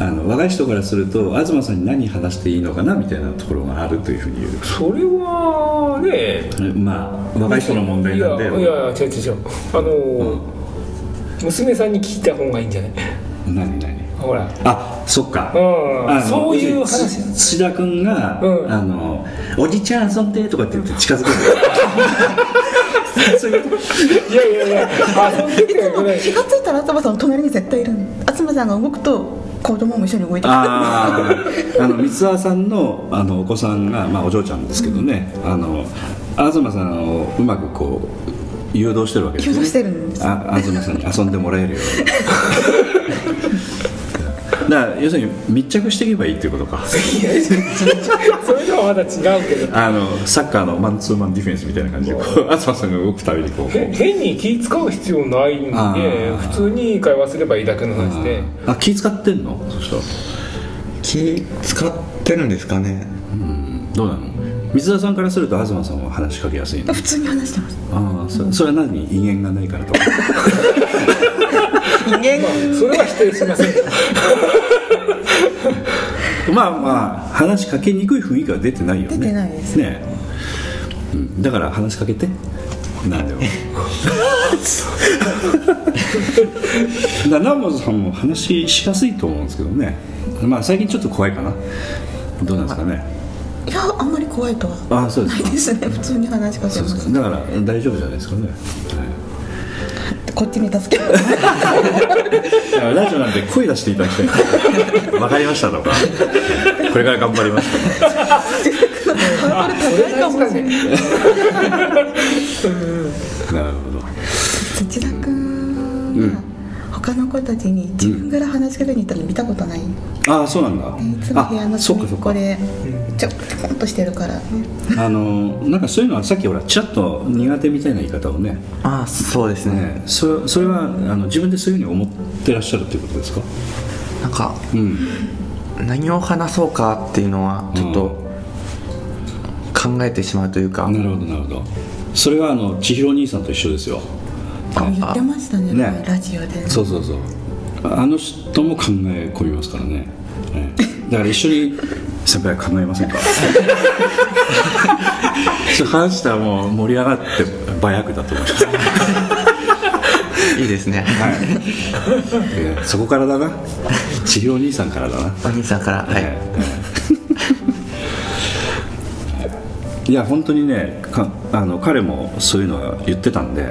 あの若い人からすると東さんに何話していいのかなみたいなところがあるというふうに言う。それはねまあ若い人の問題なんで。いやいや違う違う。あの、娘さんに聞いた方がいいんじゃない？何何？ほら。あそっか。うん。そういう話つ土田君が、うん。あの「おじちゃん遊んで」とかって言って近づく そういやいやいや。遊んで気がついたら東さんの隣に絶対いるの。東さんが動くと子供も一緒に動いてくる。あー。あの三沢さんのあのお子さんが、まあ、お嬢ちゃんですけどね、あの東さんをうまくこう誘導してるわけですね。誘導してるんです。あ東さんに遊んでもらえるように だから要するに密着していけばいいっていうことか。いやそれとはまだ違うけど。あのサッカーのマンツーマンディフェンスみたいな感じでこう東さんが動くたびにこう。へ変に気使う必要ないんで普通に会話すればいいだけの話で。あ気使ってんの？そしたら。気使ってるんですかね。どうなの？水田さんからすると東さんは話しかけやすいの？普通に話してます。ああそそれは何？威厳がないからとか まあそれは否定しません。まあまあ話しかけにくい雰囲気は出てないよね。出てないですね。え、うん、だから話しかけて。何でも。だから南本さんも話しやすいと思うんですけどね。まあ最近ちょっと怖いかな。どうなんですかね。いやあんまり怖いとはああそうですか。ないですね。普通に話しかけます。ですか。だから大丈夫じゃないですかね、はいこっちに助けラジオなんで声出していただきたい。わかりましたとか。これから頑張りますとか。なるほど。土田君は他の子たちに自分から話しかけに行ったの見たことない、いああそうなんだ。つも部屋の隅っこでちょこんとしてるから。ねあのなんかそういうのはさっきほらちらっと苦手みたいな言い方をね。ああそうですね。ねそそれはあの自分でそういうふうに思ってらっしゃるっていうことですか？なんかうん。何を話そうかっていうのはちょっと考えてしまうというか、なるほどなるほど。それはあの千尋兄さんと一緒ですよ。あ言ってましたねね。ラジオでそうそうそう。あの人も考え込みますからね、ええ。だから一緒に先輩考えませんか そう話したらもう盛り上がって馬役だと思います。いいですね。はい、ええそこからだな。千尋兄さんからだな。お兄さんから。はい、ええ。いや本当にねかあの彼もそういうのは言ってたんで、うん、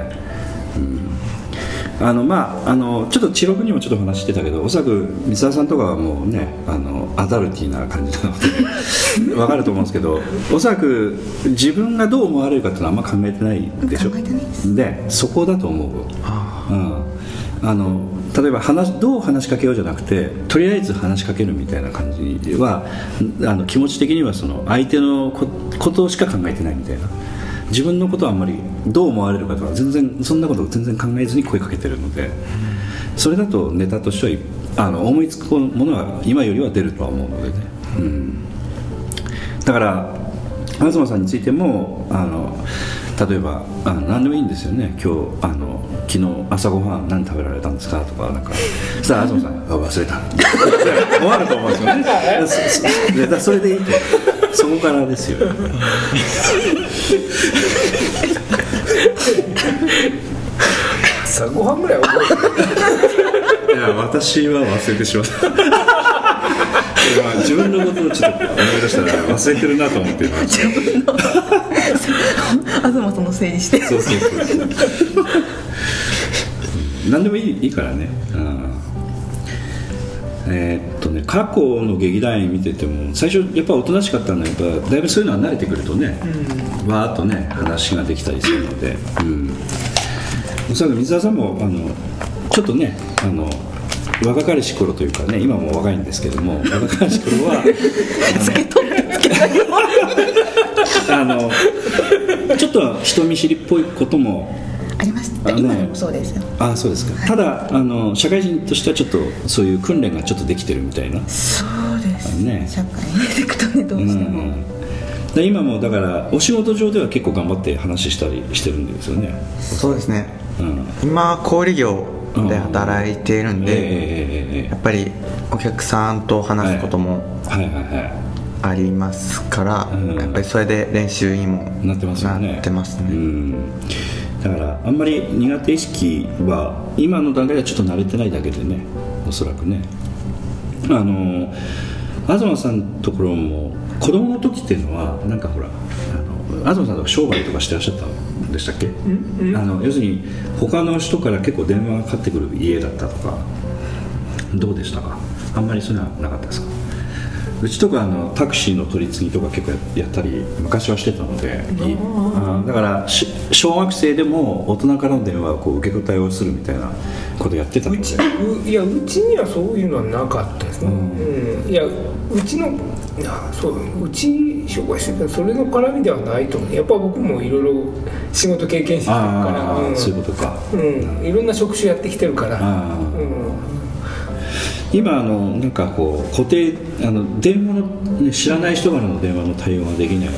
あのまああのちょっと千六にもちょっと話してたけどおそらく三沢さんとかはもうねあのアダルティーな感じなので分かると思うんですけどおそらく自分がどう思われるかっていうのはあんま考えてないでしょ？考えてないですでそこだと思う。うん、あの例えば話どう話しかけようじゃなくてとりあえず話しかけるみたいな感じはあの気持ち的にはその相手のこことしか考えてないみたいな自分のことはあんまりどう思われるかとか全然そんなことを全然考えずに声かけてるのでそれだとネタとしてはあの思いつくものは今よりは出るとは思うのでね、うん、だから東さんについてもあの例えばあの何でもいいんですよね。今日あの昨日朝ごはん何食べられたんですかとかなんかそしたら東さん忘れた。終わると思うんですよね。それでいいとそこからですよ。朝ごはんぐらい覚えてる。いや私は忘れてしまった。今自分のことをちょっと思い出したら忘れてるなと思ってました東さんのせいにしてそうそうそう。そう何でもいいいいからね、うん。えーっとね過去の劇団員見てても最初やっぱおとなしかったのはやっぱだいぶそういうのは慣れてくるとね、わーっとね話ができたりするので、うん、おそらく水沢さんもあのちょっとねあの若かりし頃というかね今も若いんですけども若かりし頃は あのちょっと人見知りっぽいこともありました、ね。今でもそうですよ。あそうですか、ただあの社会人としてはちょっとそういう訓練がちょっとできてるみたいな、そうです。ね。社会に出てくとねどうしても、うんで今もだからお仕事上では結構頑張って話したりしてるんですよね、そうですね。うん、今小売業で働いているんで、やっぱりお客さんと話すこともはい。はいはありますから、うん。やっぱりそれで練習にもいなってますよね。なってますね。うんだからあんまり苦手意識は今の段階ではちょっと慣れてないだけでねおそらくね。あの東さんのところも子供の時っていうのはなんかほらあの東さんとか商売とかしてらっしゃったんでしたっけ？あの要するに他の人から結構電話がかかってくる家だったとかどうでしたか？あんまりそういうのはなかったですか？うちとかあのタクシーの取り次ぎとか結構やったり昔はしてたのでいいあだからし小学生でも大人からの電話をこう受け答えをするみたいなことやってたので。うちういやうちにはそういうのはなかったですね、うん。いやうちのあそううち商売してたそれの絡みではないと思う。やっぱ僕もいろいろ仕事経験してるから。そういうことか。うん、いろんな職種やってきてるから、うん、今あのなんかこう固定あの電話の、ね、知らない人からの電話の対応ができない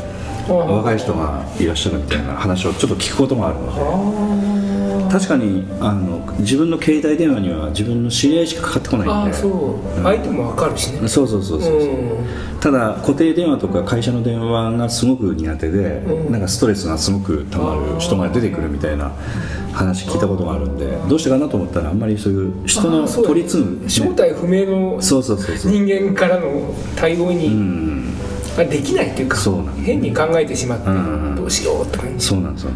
若い人がいらっしゃるみたいな話をちょっと聞くこともあるので確かにあの自分の携帯電話には自分の知り合いしかかかってこないんで。ああそう、相手もわかるしね。そうそうそうそう、う。ん。ただ固定電話とか会社の電話がすごく苦手で、うん。なんかストレスがすごくたまる人が出てくるみたいな話聞いたことがあるんでどうしてかなと思ったらあんまりそういう人の取り次ぐ、ね正体不明のそうそうそうそう。人間からの対応うに、んができないっていうか変に考えてしまって、うん。どうしようって感じ。そうなんですそう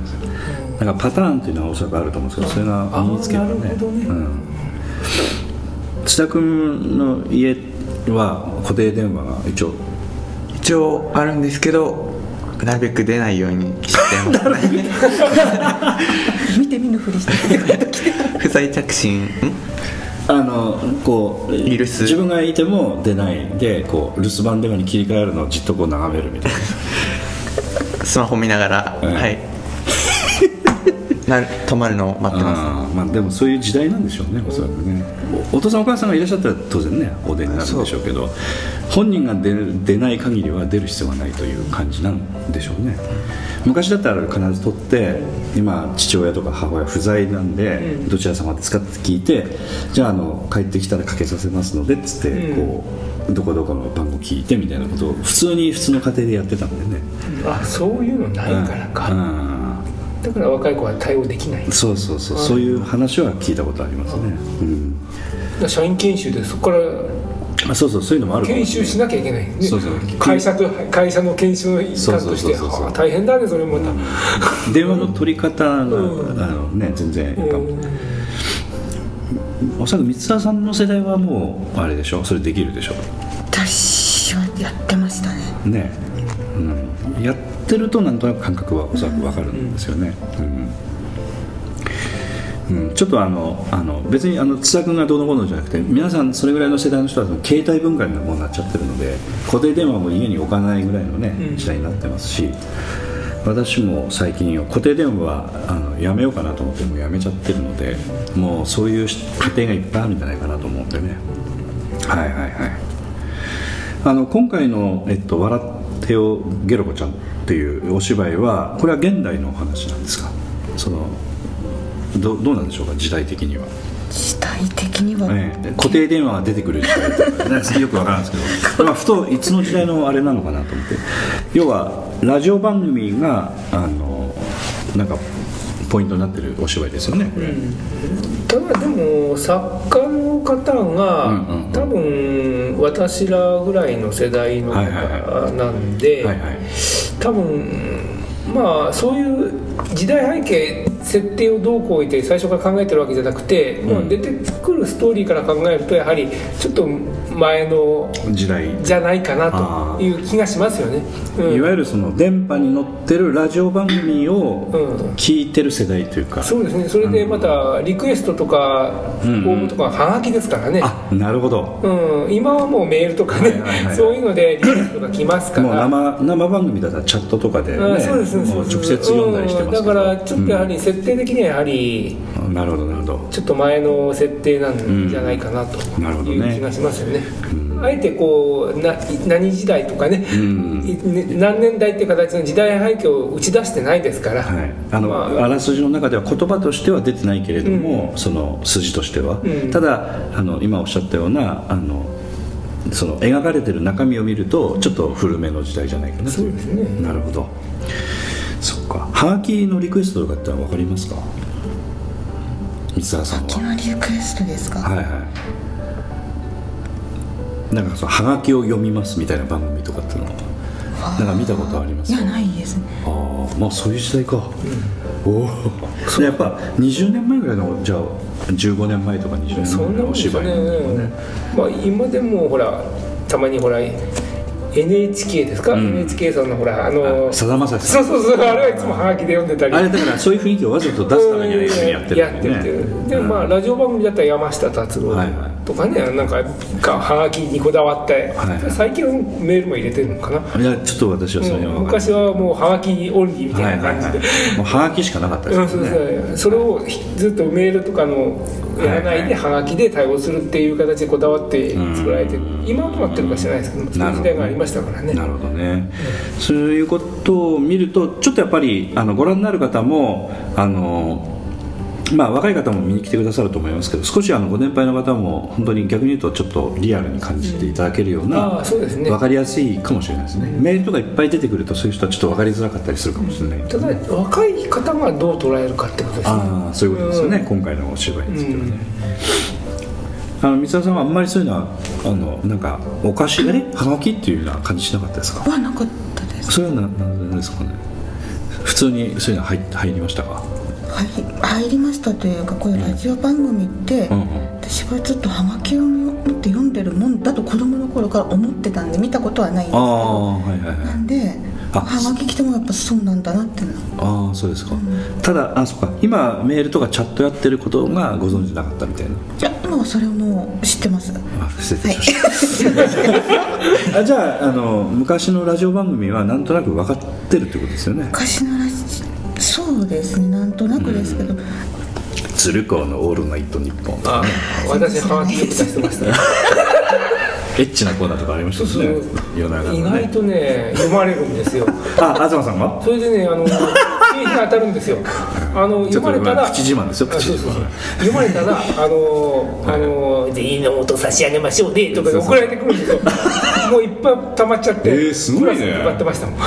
なんかパターンっていうのはおそらくあると思うんですけどそれが身につけばね。ね。うん、津田君の家は固定電話が一応。一応あるんですけどなるべく出ないようにしてます。ね見て見ぬふりして。不在着信。ん？あのこう自分がいても出ないでこう留守番電話に切り替えるのをじっとこう眺めるみたいな。スマホ見ながら、うん。はい なる止まるのを待ってます。まあでもそういう時代なんでしょうねおそらくね。おお父さんお母さんがいらっしゃったら当然ねお出になるんでしょうけど本人が出る出ない限りは出る必要がないという感じなんでしょうね。昔だったら必ず取って今父親とか母親不在なんで、どちら様ですかって聞いてじゃああの帰ってきたらかけさせますのでっつって、うん。こうどこどこの番号聞いてみたいなことを普通に普通の家庭でやってたんでね。あそういうのないからか、うんだから若い子は対応できない。そうそうそう。そういう話は聞いたことありますね、うん。ら社員研修でそこからあそうそう。そういうのもある研修しれなきゃいけない、ね、そうそう。会社と会社の研修の一環としてそうそうそうそう。あ大変だねそれもまた、電話の取り方が、ん。あのね全然いいかも、うん。おそらく三沢さんの世代はもうあれでしょ？それできるでしょ？私はやってましたね。ね、うん、やってるとなんとなく感覚はおそらく分かるんですよね、うん。うん。ちょっとあのあの別にあの津田君がどうのこうのじゃなくて皆さんそれぐらいの世代の人は携帯文化にもうなっちゃってるので固定電話も家に置かないぐらいのね、うん。時代になってますし私も最近固定電話はあのやめようかなと思ってもうやめちゃってるのでもうそういう家庭がいっぱいあるんじゃないかなと思うんでね。はいはいはい。あの今回の「えっと、笑っテオゲロコちゃん」っていうお芝居はこれは現代のお話なんですかそのどどうなんでしょうか時代的には、時代的には、ええ固定電話が出てくる時代とか、ね、よくわからんですけど、まあ、ふといつの時代のあれなのかなと思って要はラジオ番組があのなんかポイントになってるお芝居ですよねこれ、ただでも作家の方が、うんうんうん。多分私らぐらいの世代の方なんではいはい。多分まあそういう時代背景設定をどうこう言って最初から考えてるわけじゃなくて、もう出てくるストーリーから考えるとやはりちょっと前の時代じゃないかなという気がしますよね。うん。いわゆるその電波に乗ってるラジオ番組をうん。聞いてる世代というか、そうですね。それでまたリクエストとか応んうん。募とかはがきですからね、あなるほど。うん、今はもうメールとかね、はいはいはいそういうのでリクエストが来ますから。もう生生番組だったらチャットとかで、ね、あそうですそうです。もう直接読んだりしてますだからちょっとやはり設定的にはやはりうん。なるほどなるほど。ちょっと前の設定なんじゃないかなという気がしますよね、あえてこうな何時代とかね,い、ね何年代っていう形の時代背景を打ち出してないですから、はい、あの、まあ。あらすじの中では言葉としては出てないけれども、その筋としては、うん。ただあの今おっしゃったようなあのその描かれてる中身を見るとちょっと古めの時代じゃないかなといそうですね。なるほどそっか。はがきのリクエストとかって分かりますか？三沢さんは。昨日リクエストですか、はいはい。なんかそのはがきを読みますみたいな番組とかっていうのは。なんか見たことあります？かいやないですね。ああまあそういう時代か、おおでやっぱ20年前ぐらいのじゃあ15年前とか20そん年前のお芝居のね。ね。まあ、今でもほらたまにほら NHK ですか、うん。NHK さんのほらあのあさだまさしそうそうそうあれはいつもハガキで読んでたり。あれだからそういう雰囲気をわざと出すためにやってるやってるでもまあラジオ番組だったら山下達郎はいはいとかね、なんかかはがきにこだわって、はいはい。最近はメールも入れてるのかな、いやちょっと私はそれは。うん昔はもうはがきオンリーみたいな感じで、もうはがきしかなかったですうんそうよねそう。それをずっとメールとかのやらないではいはがきで対応するっていう形でこだわって作られてる今はどうなってるか知らないですけどそういう時代がありましたからね。なるほどね、そういうことを見るとちょっとやっぱりあのご覧になる方もあのまあ、若い方も見に来てくださると思いますけど少しあのご年配の方も本当に逆に言うとちょっとリアルに感じていただけるようあなあそうですね。分かりやすいかもしれないですね。メールとかいっぱい出てくるとそういう人はちょっと分かりづらかったりするかもしれない。ただ若い方がどう捉えるかってことですね。ああそういうことですよね、うん今回のお芝居については。ね、あの三沢さんはあんまりそういうのはあのなんかおかしいあれはがきっていうような感じしなかったですか？はなかったです。それはななんですかね？普通にそういうの入入りましたか？はい入りましたというかこういうラジオ番組って、うんうん。私はずっとハガキを持って読んでるもんだと子供の頃から思ってたんで見たことはないんですけああどはいはいはい。なんであハガキ来てもやっぱそうなんだなってああそうですか、ただあそうか。今メールとかチャットやってることがご存知なかったみたいな。じゃあ今はそれをもう知ってます。あ失礼しました、あじゃああの昔のラジオ番組はなんとなく分かってるってことですよね。昔のラジそうですね。なんとなくですけど、鶴光の「オールナイトニッポン」あ私はがきよく出してました。ね エッチなコーナーとかありましたよね。夜中のね。意外とね読まれるんですよ。あ東さんは？それでねあの景品が当たるんですよ。あの 読まれたらプチ自慢ですよあプチ自慢そう。そうそう読まれたらあのあのでいいの元差し上げましょうねとかで送られてくるんですよ。もういっぱい溜まっちゃってえーすごいね。配ってましたもん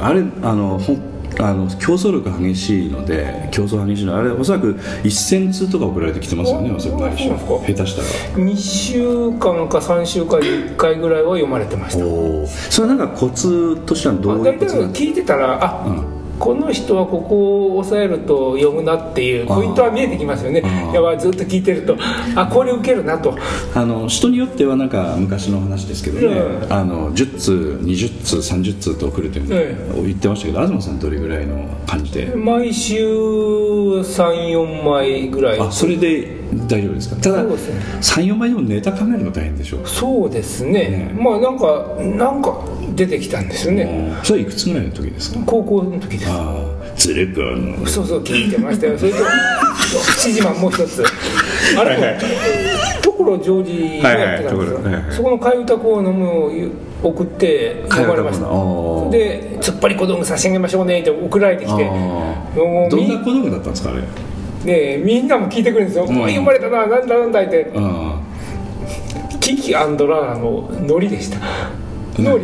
あれあのほんあの競争力激しいので競争激しいのであれおそらく1000通とか送られてきてますよねおおそらく毎週。下手したら。2週間か3週間に1回ぐらいは読まれてました。それなんかコツとしてはどういうコツなんですか？聞いてたらあ、この人はここを押さえると読むなっていうポイントは見えてきますよね。あー。やずっと聞いてると。あこれ受けるなと。あの人によってはなんか昔の話ですけどね、うん。あの10通20通30通と送るというえのを言ってましたけど、東さんどれぐらいの感じで、毎週34枚ぐらい。あそれで大丈夫ですか？ただね34枚でもネタ考えるの大変でしょう。そうですね。ね。まあなんかなんか出てきたんですよね。それいくつぐらいの時ですか？高校の時です。ああ。ズレプの。そうそう聞いてましたよ。それと七時マンもう一つ。あれ？所ジョージがやってたんですよ、はいはい所。はいはい。そこの替え歌コーナーも送って呼ばれました。で「突っ張り小道具差し上げましょうね」って送られてきてどんな小道具だったんですかあれ？ねみんなも聞いてくるんですよ「ん。おい呼ばれたななんだなんだ」って。あキキアンドラーのノリでした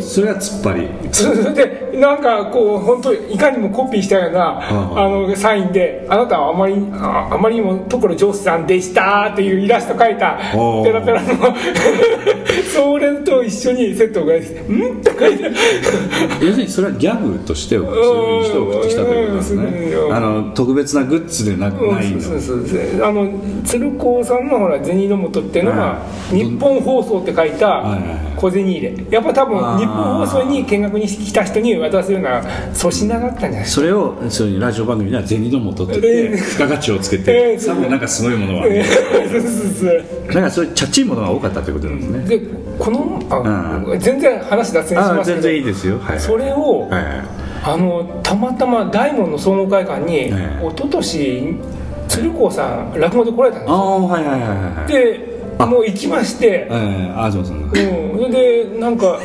それが突っ張り。でなんかこう本当いかにもコピーしたようなああのサインで「あなたはあまりああまりにも所ジョースさんでした」っていうイラスト描いたペラペラの。それと一緒にセットがして「ん?」って書いて。要するにそれはギャグとしてそういうふうにして送ってきたということですね。うん。あの特別なグッズでなくないのそうそうそう。あの鶴光さんのほら銭の本っていうのはは日本放送って書いたはいはいはい。小銭入れ。やっぱ多分日本放送に見学に来た人に渡すような粗品だったんじゃない？それをそういうラジオ番組では銭の元って言ってええ。付加価値をつけえてえさもなんかすごいものは。なんかそういうチャッチいものが多かったということなんですね。でこのあ、う全然話脱線しますけど全然いいですよ。はい。それを、あのたまたま大門の総合会館に、ええ。一昨年鶴光さん落語で来られたんですあよ。あはいはいはいはいであもう行きまして、ええ東さんがうん、それでなんか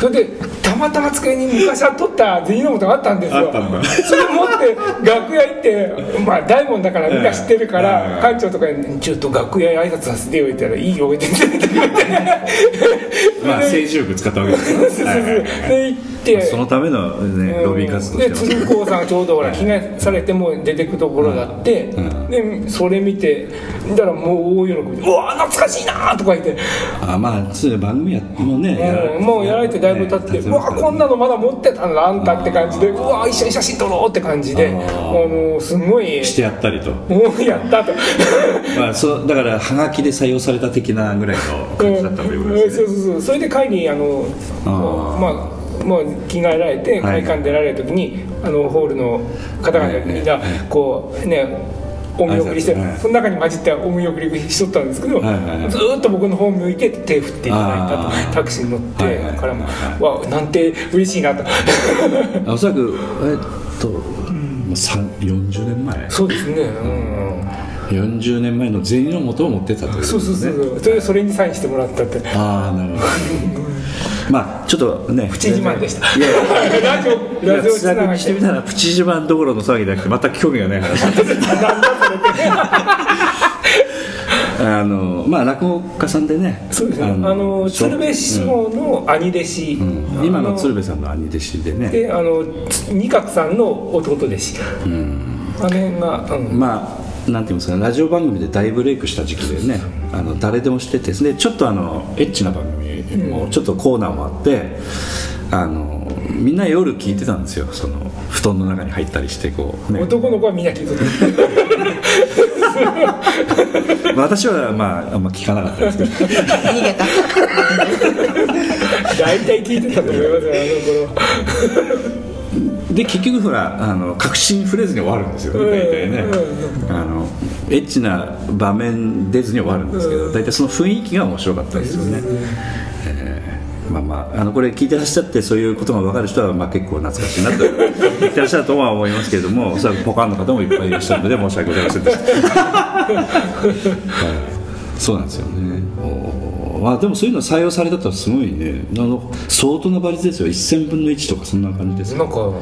それでたまたま机に昔は取った銭の本があったんですよ。それ持って楽屋行ってまあ大門だからみんな知ってるから、ええ館長とかに「ちょっと楽屋に挨拶させてよ」言ったら「いいよ」って言ってまあ 政治力使ったわけですね。はいはいはいで行って。そのためのねロビー活動で鶴光さんがちょうどほら着替えされてもう出てくところがあって、うん。でそれ見てだからもう大喜びで「うわ懐かしいな」とか言って。あまあそういう番組やもうね。もうやられてだいぶ経って、うわこんなのまだ持ってたんだあんたって感じでうわ一緒に写真撮ろうって感じでああーのすごいしてやったりと。もうやったと。まあそうだからはがきで採用された的なぐらいの感じだったということですね。そうそうそう。それで帰りにあのまあもう着替えられてはい。会館出られる時に、あのホールの方々みんなこうねお見送りして、はいその中に混じってお見送りしとったんですけど、ずーっと僕の方向いて手振っていただいたと。タクシーに乗って、からもわなんて嬉しいなと。おそらくえっと、もうさん40年前。そうですね、うん。40年前の銭の元を持ってたということですそうそうそうそう。それでそれにサインしてもらったって。ああなるほどまあちょっっとねプチ自慢でした。いやいやラジオいやラジオつながしてみたらプチ自慢どころの騒ぎじゃなくて全く興味がない話あのまあ落語家さんでねそうですねあの鶴瓶師匠の兄弟子、うん。今の鶴瓶さんの兄弟子でね。であの二角さんの弟弟子、あの辺が、うん。まあなんていうんですかねラジオ番組で大ブレイクした時期でねあの誰でも知っててでちょっとあのエッチな番組もちょっとコーナーもあって、あのみんな夜聞いてたんですよ。その布団の中に入ったりしてこう、ね、男の子はみんな聞いてる 私はまああんま聞かなかったですけど。逃げた。大体聞いてたと思いますよあの頃。で結局ほらあの確信触れずに終わるんですよ。ね大体ね。あのエッチな場面出ずに終わるんですけど大体その雰囲気が面白かったですよね、えーまあまああのこれ聞いてらっしゃってそういうことが分かる人はまあ結構懐かしいなと 言ってらっしゃるとは思いますけれどもおそらくポカンの方もいっぱいいらっしゃるので申し訳ございませんでした、はい、そうなんですよね。まあでもそういうの採用されたとすごいね。あの相当な倍率ですよ1000分の1とかそんな感じですよなんか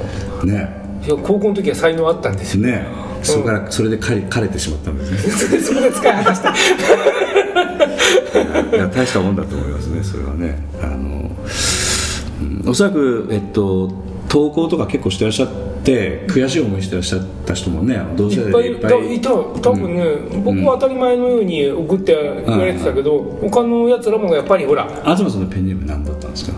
ね。いや高校の時は才能あったんですよ。ね。そこからそれで枯れ枯れてしまったんですね。そこで使い果たしたいや大したもんだと思いますねそれはね。あの、うんおそらくえっと投稿とか結構してらっしゃって悔しい思いしてらっしゃった人もね同い世っぱいいた代でいっぱい。いた多分ね、僕は当たり前のように送って言われてたけど、他のやつらもやっぱりほら。東さんのペンネーム何だったんですか？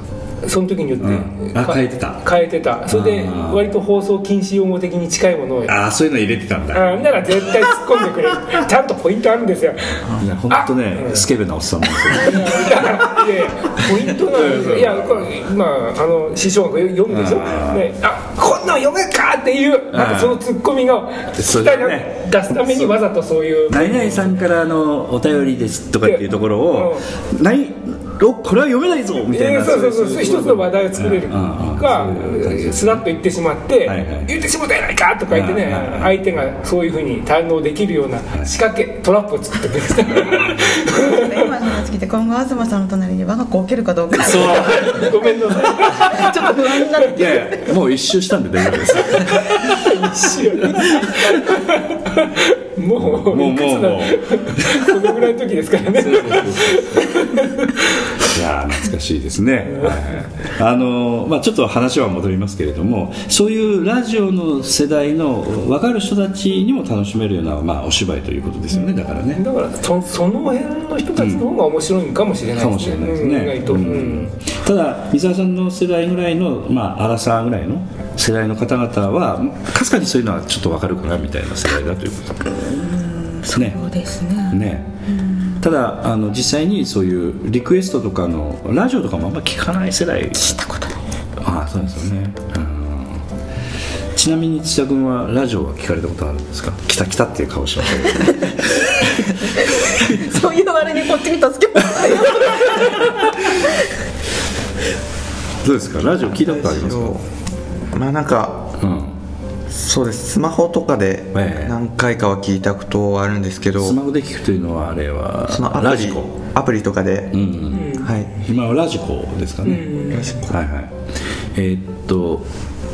その時によって、うん。変えてた。変えてた。それで割と放送禁止用語的に近いものをああそういうの入れてたんだ。あなら絶対突っ込んでくれ。る ちゃんとポイントあるんですよ。いや本当ねスケベなおっさんなんですよ。いやだからいやいやポイントなんですよ。いやこれまああの師匠が読むでしょ、あー。ね、あこんなん読めるかっていうなんかそのツッコミがそう聞きたいなね出すためにわざとそういう。何々さんからのお便りですとかっていうところを何おこれは読めないぞみたいな。えーそうそうそう一つの話題を作れるうんうんうん。がそういう感じスラッと言ってしまって、はいはい。言ってしもたやないかとか言ってね、うんうん相手がそういうふうに堪能できるような仕掛けトラップを作ってくれました。今の話聞いて今後東さんの隣に我が子を置けるかどうか。そう。ごめんなさちょっと不安になっていやいやもう一周したんで大丈夫です。い 一瞬もうもうもうもう。このぐらいの時ですからね。いやー懐かしいですね、はいあのまあ、ちょっと話は戻りますけれどもそういうラジオの世代の分かる人たちにも楽しめるような、まあ、お芝居ということですよねだからね。だからそその辺の人たちの方が面白いかもしれないかもしれないですね、うん意外と、ううん。んただ三沢さんの世代ぐらいの、まあ、アラサーぐらいの世代の方々はかすかにそういうのはちょっと分かるかなみたいな世代だということそうですね。ね。ただあの実際にそういうリクエストとかのラジオとかもあんま聞かない世代。聞いたことない。ああそうですよね。うん。ちなみに土田君はラジオは聞かれたことあるんですか？来た来たっていう顔しましたけどそういう割にこっちに助けもらえよ どうですか？ラジオ聞いたことありますか？まあなんかうんそうです。スマホとかでええ。何回かは聞いたことはあるんですけど、スマホで聞くというのはあれはそのラジコ？アプリとかで、うんうんはい。今はラジコですかね、はいはい。えーっと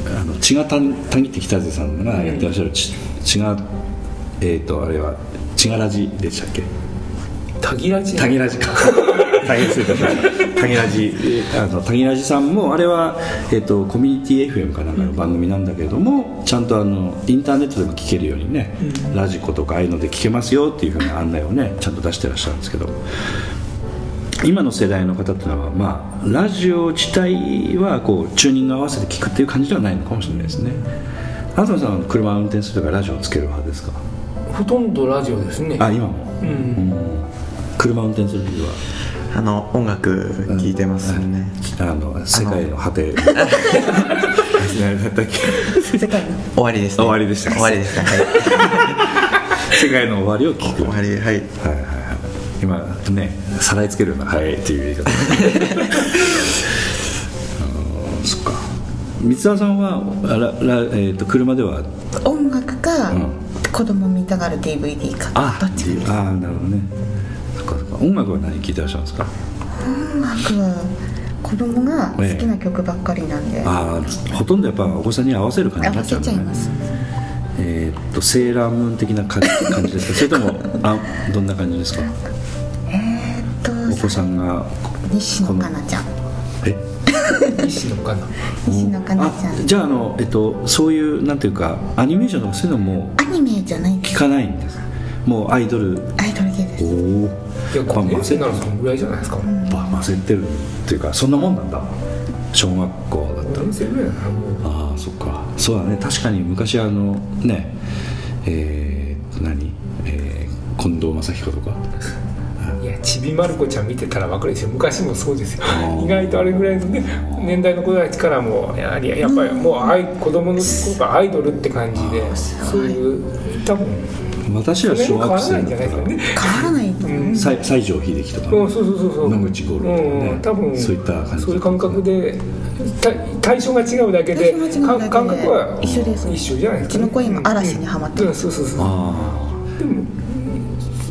あの血がたたぎってきたぜさんがやってらっしゃる血血がえーっとあれは血がラジでしたっけ？たぎらじ？タギラジか 大変失礼いたしました。ラジえーあのタギラジさんもあれは、えー、とコミュニティ FM かなんかの番組なんだけれども、ちゃんとあのインターネットでも聞けるようにね、ラジコとかああいうので聞けますよっていうふうな案内をねちゃんと出してらっしゃるんですけど今の世代の方っていうのは、まあ、ラジオ自体はこうチューニング合わせて聞くっていう感じではないのかもしれないですね。東さんは車を運転するとかラジオをつける派ですか？ほとんどラジオですね。あ今も、うん。うん。車を運転する時はあの音楽聴いてますね、あの世界の果て。世界の終わりです、ね、終わりでした。終わりでした。はい。世界の終わりを聞く。終わりはい。はいはいはい。今ねさらいつけるような「はい」っていう言い方。そっか。三沢さんはあらら、えー、と車では？音楽か、うん。子供見たがる DVD か。あどっちかあーなるほどね音楽は何聴いてらっしゃるんですか？音楽は子供が好きな曲ばっかりなんで、ああほとんどやっぱお子さんに合わせる感じになっちゃう。んだね合わせちゃいえーっとセーラームーン的な感じ感じですか？それともあどんな感じですか？えーっとお子さんが西野カナちゃん。え？西野かな西野カナちゃん。あじゃああの、えっと、そういうなんていうかアニメーションとかそういうのもアニメじゃない聞かないんですもうアイドル。アイドル系です。おおいや5年生ならそのぐらいじゃないですか。5混ぜてるっていうかそんなもんなんだ。小学校だったら。ああそっか。そうだね。確かに昔あのね。えー、何、えー、近藤正彦とか。いやちびまる子ちゃん見てたら分かるでしょ。昔もそうですよ。ー。意外とあれぐらいのね年代の子たちからもやはりやっぱりもうアイ子供の頃からアイドルって感じでそういう多分私ら小学生だったそれに変わらないんじゃないですかね。変わらないと思う、うんら西西城秀樹とかね、うん、そうそうそうそう。野口五郎とかね。うん、多分そういった感じそういう感覚でた対象が違うだけで対象が違うだけでか感覚は一緒です一緒じゃないですか、うちの子今嵐にハマってうん、そうそうそうあでも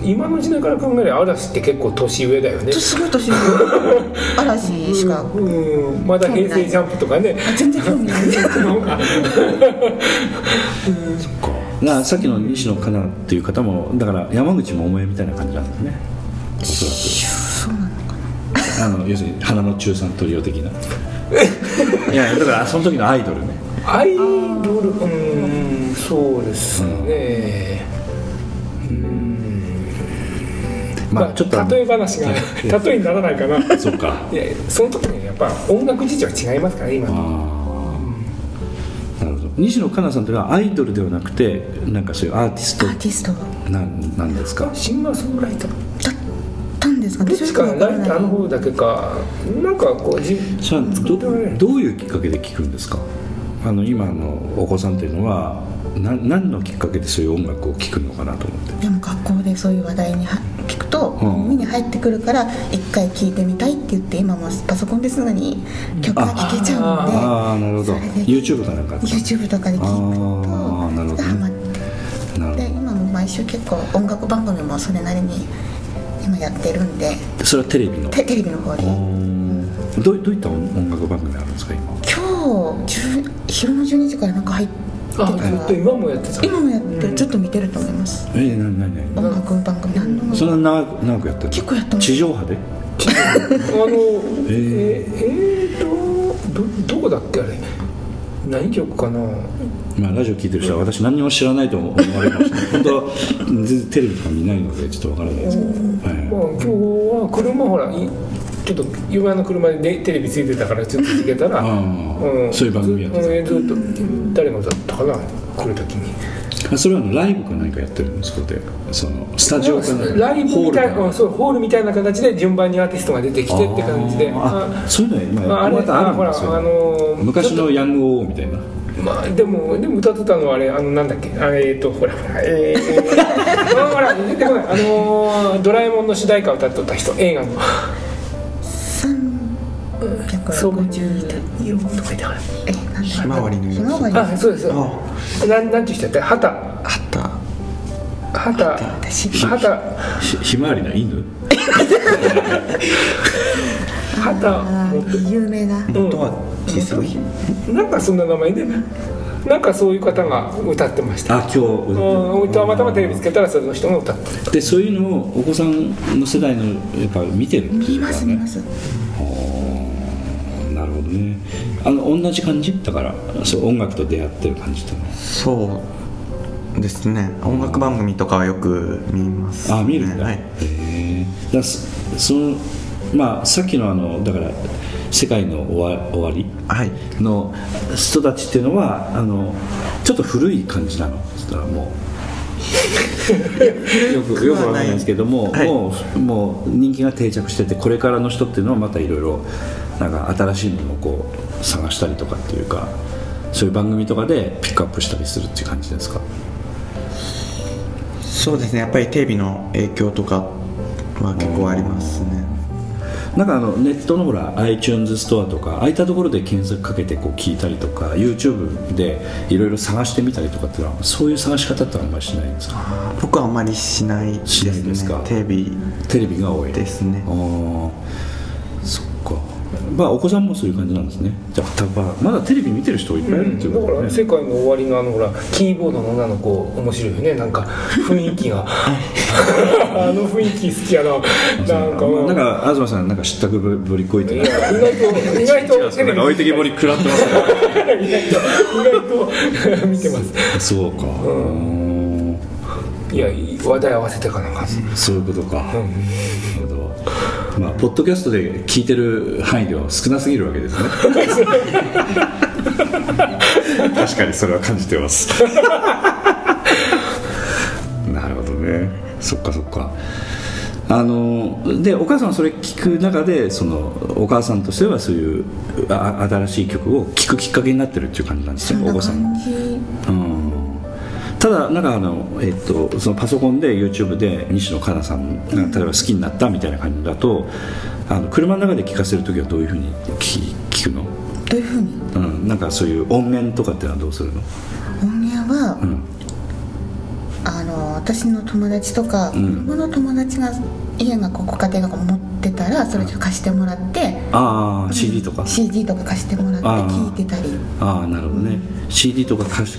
今の時代から考えれば嵐って結構年上だよね。すごい年上。嵐しか、うん、うんまだ平成ジャンプとかね。全然興味ない。のがあかさっきの西野カナっていう方もだから山口百恵みたいな感じなんですね。おそらくそうなのかあの要するに花の中産トリオ的な。いやだからその時のアイドルね。アイドル？うんそうですね。まあちょっとあの例え話が例えにならないかな。そっか。いやその時にやっぱ音楽事情は違いますからね今ああなるほど西野カナさんというのはアイドルではなくてなんかそういうアーティストアーティスト。だなんなんですか？シンガーソングライター。ったんですか？どっちかライターの方だけか。なんかこうじどどういうきっかけで聞くんですか？あの今のお子さんというのはな何のきっかけでそういう音楽を聴くのかなと思って。でも学校でそういう話題には聞くと、うん。耳に入ってくるから一回聞いてみたいって言って今もパソコンですぐに曲が聴けちゃうので、ああなるほど。YouTube かなんか YouTube とかで聞くあーなるほどハマって。なるで今も毎週結構音楽番組もそれなりに今やってるんで。ほどそれはテレビの？テテレビの方で。おー。どうどういった音音楽番組あるんですか今？今日10昼の12時からなんか入っあずっと今もやってた今もやってるちょっと見てると思います。えー、なにな音楽番組何のにそんな長く長くやってる結構やってます地上波で？あの えええーとどどこだっけあれ？何曲かな？まあラジオ聞いてる人は私何にも知らないと思われるかもしれない本当は全然テレビとか見ないのでちょっとわからないですけど、まあはい。今日は車ほらいちょっと夢の車でテレビついてたからちょっとつけたら、あーそういう番組やってた。ず,、うん、ずっと誰が歌ったかな来る時に。あそれはライブか何かやってるんですかでそのスタジオかなライブみたいホーそうホールみたいな形で順番にアーティストが出てきてって感じで。あそういうの今ああれまたあるんほらですよ、あのー昔のヤングオーみたいな。まあでもでも歌ってたのはあれあのなんだっけあれえっとほらほらえー、あほら出てこない。あのードラえもんの主題歌を歌っとった人映画の350いいよとか言ってほらえなんだひまわりのひまわりあそうです。なんなんて言ってた畑あった？畑私畑ひひまわりの犬？畑あー有名なうんとは小さいなんかそんな名前でなんかそういう方が歌ってましたあ今日うんたまたまテレビつけたらその人が歌ってるでそういうのをお子さんの世代のやっぱ見てるんです見ます見ますねあの同じ感じ？だからそう音楽と出会ってる感じっていうのはそうですね。音楽番組とかはよく見ます、ね、あ見るんだ、はい。へえだそそのまあさっきのあのだから世界の終わ終わり？はい。の人たちっていうのはあのちょっと古い感じなの。そしたらもう。よくよくわかんないですけども、はい。もうもう人気が定着しててこれからの人っていうのはまたいろいろなんか新しいものをこう探したりとかっていうかそういう番組とかでピックアップしたりするっていう感じですか？そうですね。やっぱりテレビの影響とかは結構ありますね。なんかあのネットのほら iTunes ストアとかああいったところで検索かけてこう聞いたりとか YouTube でいろいろ探してみたりとかっていうのはそういう探し方ってあんまりしないんですか？僕はあんまりしないですしないねですか？テレビ。テレビが多い。ですねまあお子さんもそういう感じなんですね。じゃあ多分まだテレビ見てる人いっぱいいるっていうだことね、から世界の終わりのあのほらキーボードの女の子面白いよね。なんか雰囲気が。あの雰囲気好きやな。なんかなんか東さんなんか知ったくぶりこいていないや意外と意外とテレビなんか置いてけぼり食らってますね。意外と意外と見てます。そうか、うん、いや話題合わせてかなんか。そういうことか、なるほどまあポッドキャストで聞いてる範囲では少なすぎるわけですね。確かにそれは感じてます。なるほどね。そっかそっか。あのでお母さんはそれ聞く中でそのお母さんとしてはそういうあ新しい曲を聴くきっかけになってるっていう感じなんですねお子さんうんただなんかあの、えっと、そのパソコンで YouTube で西野カナさんが例えば好きになったみたいな感じだとあの車の中で聴かせる時はどういうふうに聞聞くの、どういうふうに？うん、なんかそういう音源とかっていうのはどうするの、音源は、うん、あの私の友達とか、ん。子供の友達が家がこうご家庭が持ってたらそれちょっと貸してもらって、ああ CD とか？CD とか貸してもらってあー。聞いてたり。ああなるほどね、CD とか貸し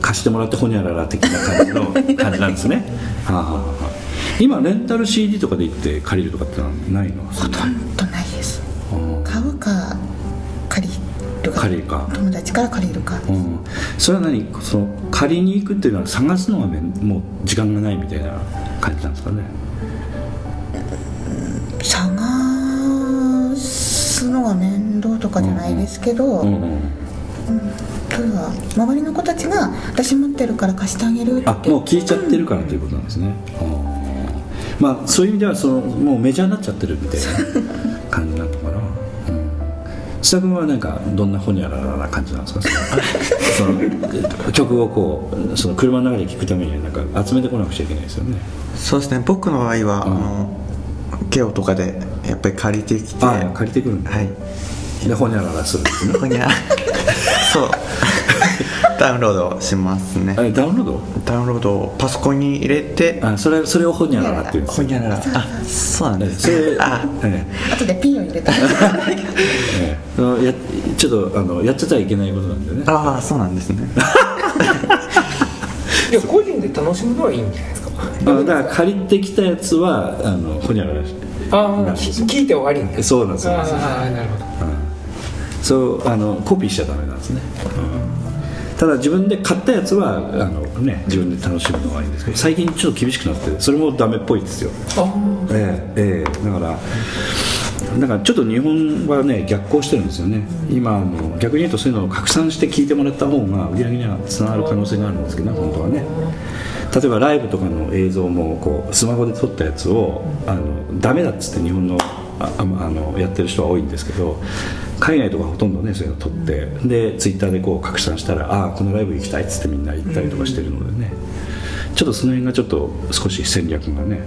貸してもらってほにゃらら的な感じの感じなんですね。はあはあはあ。今レンタル CD とかで行って借りるとかってのはないの？ほとんどないです。うん買うか借りるか。借りるか。友達から借りるか、うん、それは何？その借りに行くっていうのは探すのはもう時間がないみたいな感じなんですかね？探すのが面倒とかじゃないですけど、うんうんそれは周りの子たちが私持ってるから貸してあげるって。あもう聞いちゃってるからということなんですね、あーまあそういう意味ではそのもうメジャーになっちゃってるみたいな感じなのかな、うん、須田君はなんかどんなほにゃららな感じなんですか？そのその曲をこうその車の中で聴くためにはなんか集めてこなくちゃいけないですよね。そうですね。僕の場合は、あのゲオとかでやっぱり借りてきて。ああ借りてくるんだ、はい。でほにゃららするんですね。ほにゃそう。ダウンロードしますね。あれダウンロード？ダウンロードをパソコンに入れてあそれそれをほにゃららっていうんですよ。ほにゃららあそうなんです。それあえ後でピンを入れて。ええ。やちょっとあのやっちゃったらいけないことなんでね。ああそうなんですね。いや個人で楽しむのはいいんじゃないですか。あだから借りてきたやつはあのほにゃららして。ああ聞いて終わりんだそうなんですよ。ああなるほどそうあのコピーしちゃダメなんですね、ただ自分で買ったやつはあの、ね、自分で楽しむのがいいんですけど最近ちょっと厳しくなってそれもダメっぽいですよ。あええええ。だからだからちょっと日本はね逆行してるんですよね。今あの逆に言うとそういうのを拡散して聞いてもらった方が売り上げにはつながる可能性があるんですけどね本当はね。例えばライブとかの映像もこうスマホで撮ったやつをあのダメだっつって日本のあああのやってる人は多いんですけど海外とかほとんどねそういうの撮ってでツイッターでこう拡散したらああこのライブ行きたいっつってみんな行ったりとかしてるのでね、ちょっとその辺がちょっと少し戦略がね、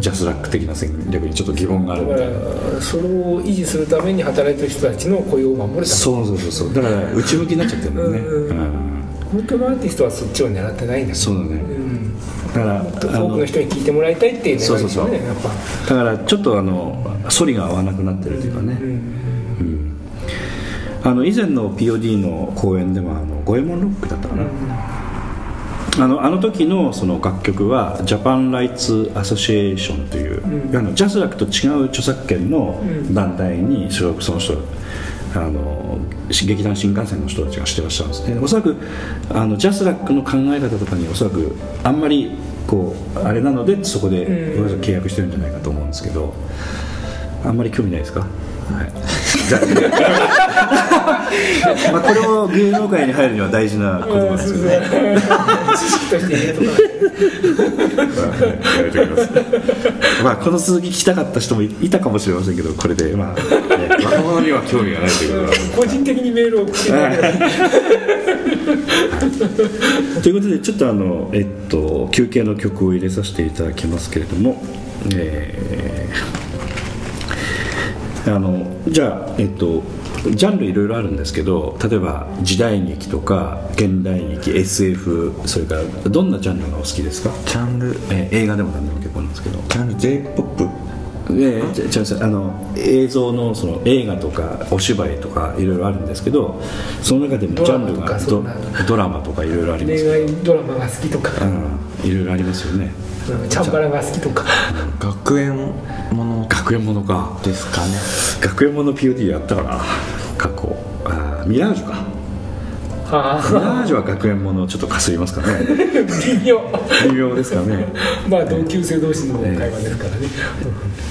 ジャスラック的な戦略にちょっっと疑問があるみだかたいな。らそれを維持するために働いてる人たちの雇用を守るためそうそうそうそう。だから内向きになっちゃってるんだよね、うんうん。本当のアーティストはそっちを狙ってないんだそうだね。うん。だから多くの人に聞いてもらいたいっていうそうそうそう。だからちょっとあの反りが合わなくなってるというかね、うんあの以前の POD の公演ではあの五右衛門ロックだったかな、あのあの時のその楽曲はジャパン・ライツ・アソシエーションという、あのジャスラックと違う著作権の団体に所属その人あの劇団新感線の人たちがしてらっしゃるんですね。おそらくあのジャスラックの考え方とかにおそらくあんまりこうあれなのでそこで契約してるんじゃないかと思うんですけどあんまり興味ないですか？はい まあこれも芸能界に入るには大事な言葉ですよね。知識として入れとかないやめておきまあこの続き聞きたかった人もいいたかもしれませんけどこれで。まあ、ね若者には興味がないということは。個人的にメールを送って ということでちょっとあの、えっと、休憩の曲を入れさせていただきますけれども、えーあのじゃあ、えっと、ジャンルいろいろあるんですけど例えば時代劇とか現代劇 SF それからどんなジャンルがお好きですか、ジャンル？えー映画でも何でも結構なんですけど。ジャンル？J p o p ええ。じゃじゃあの映像のその映画とかお芝居とかいろいろあるんですけどその中でもジャンルがドラマとかいろいろあります恋愛ドラマが好きとか。うん。いろいろありますよね。うん。チャンバラが好きとか。学園もの。学園ものか。ですかね。学園もの POD やったかな。過去。あーミラージュかあミラージュは学園ものちょっとかすりますかね。微妙。微妙ですかね。まあ同級生同士の会話ですからね、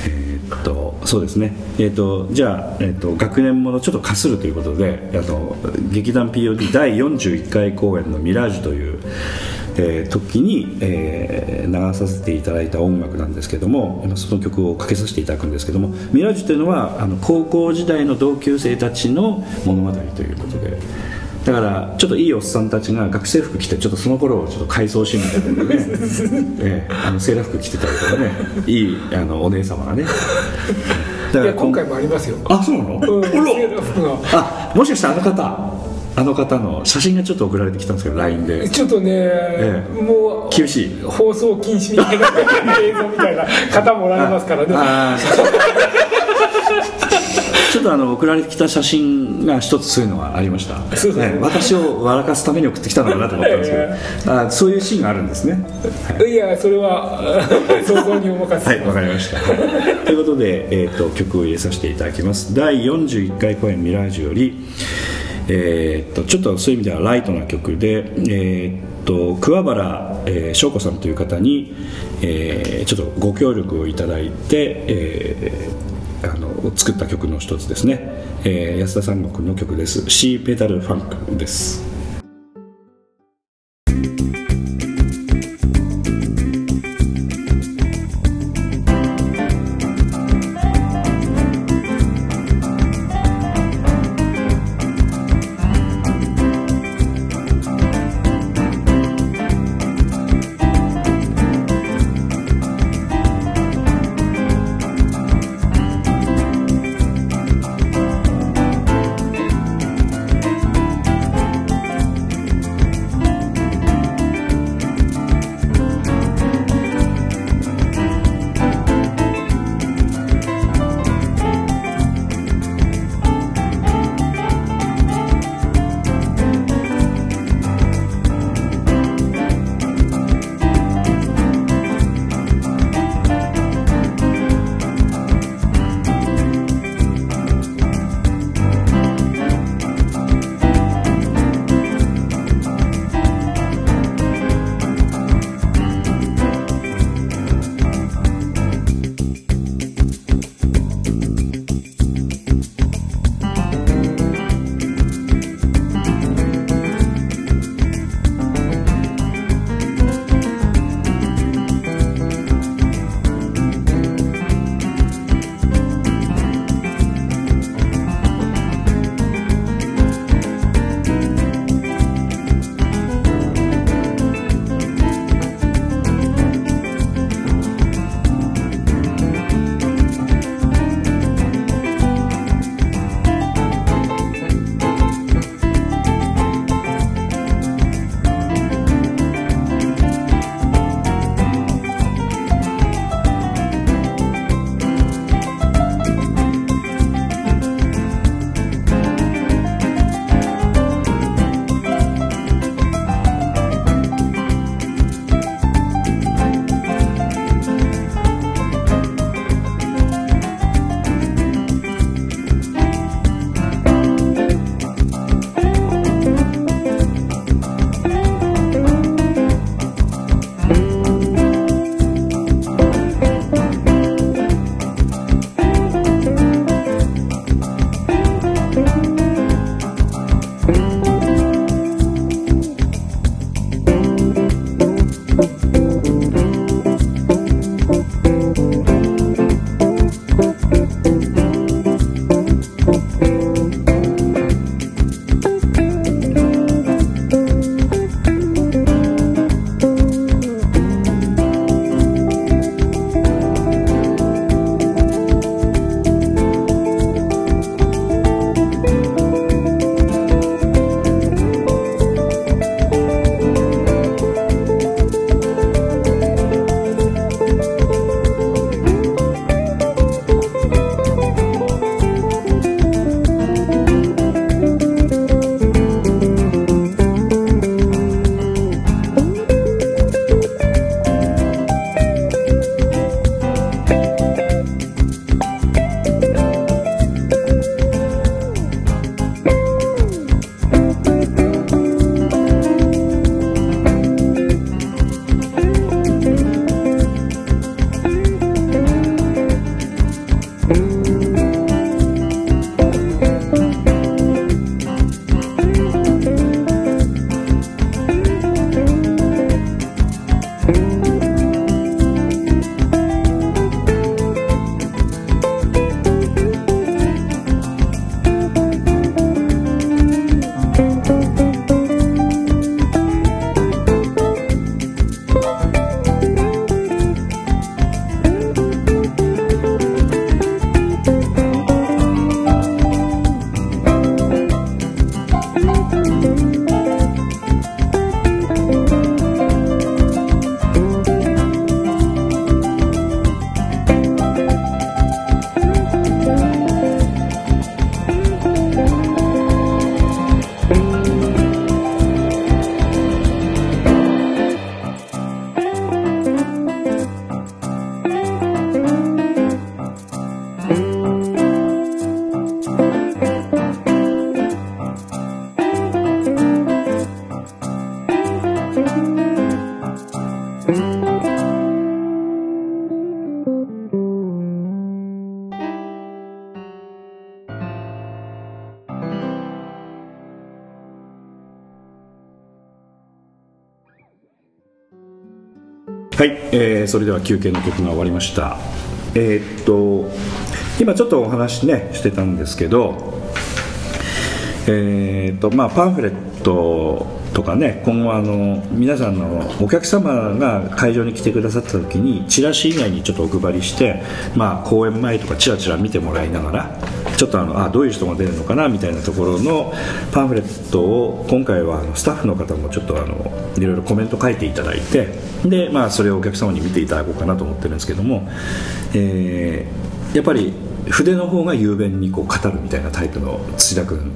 えーっとそうですね、えーっとじゃあ、えーっと学年ものちょっとかするということであの劇団 POD 第41回公演の「ミラージュ」という、えー時に、えー流させていただいた音楽なんですけども今その曲をかけさせていただくんですけども「ミラージュ」というのはあの高校時代の同級生たちの物語ということで。だからちょっといいおっさんたちが学生服着てちょっとその頃をちょっと改装しみたいなね、ええあのセーラー服着てたりとかね。いいあのお姉様がね。だいや今回もありますよ。あそうなの、うんあもしかしてあの方あの方の写真がちょっと送られてきたんですけど LINE で。ちょっとね、えもう厳しい。放送禁止みたいな映像みたいな方もおられますからね ちょっとあの送られてきた写真が一つそういうのがありました、そうですね。ね私を笑かすために送ってきたのかなと思ったんですけど、あーそういうシーンがあるんですね。い。やそれは 想像にお任せはい、わかりました。ということで、えー、と曲を入れさせていただきます。第41回公演ミラージュより、えー、とちょっとそういう意味ではライトな曲で、えー、と桑原、えー翔子さんという方に、えーちょっとご協力をいただいて、えーあの作った曲の一つですね、えー安田三国の曲です「シーペダルファンク」です。「えーそれでは休憩の曲が終わりました。えーっと今ちょっとお話ねしてたんですけどえーっとまあパンフレットとかね今後あの皆さんのお客様が会場に来てくださった時にチラシ以外にちょっとお配りしてまあ公演前とかチラチラ見てもらいながらちょっとあのあどういう人が出るのかなみたいなところのパンフレットを今回はあのスタッフの方もちょっとあのいろいろコメント書いていただいてで、まあ、それをお客様に見ていただこうかなと思ってるんですけども、えーやっぱり筆の方が雄弁にこう語るみたいなタイプの土田君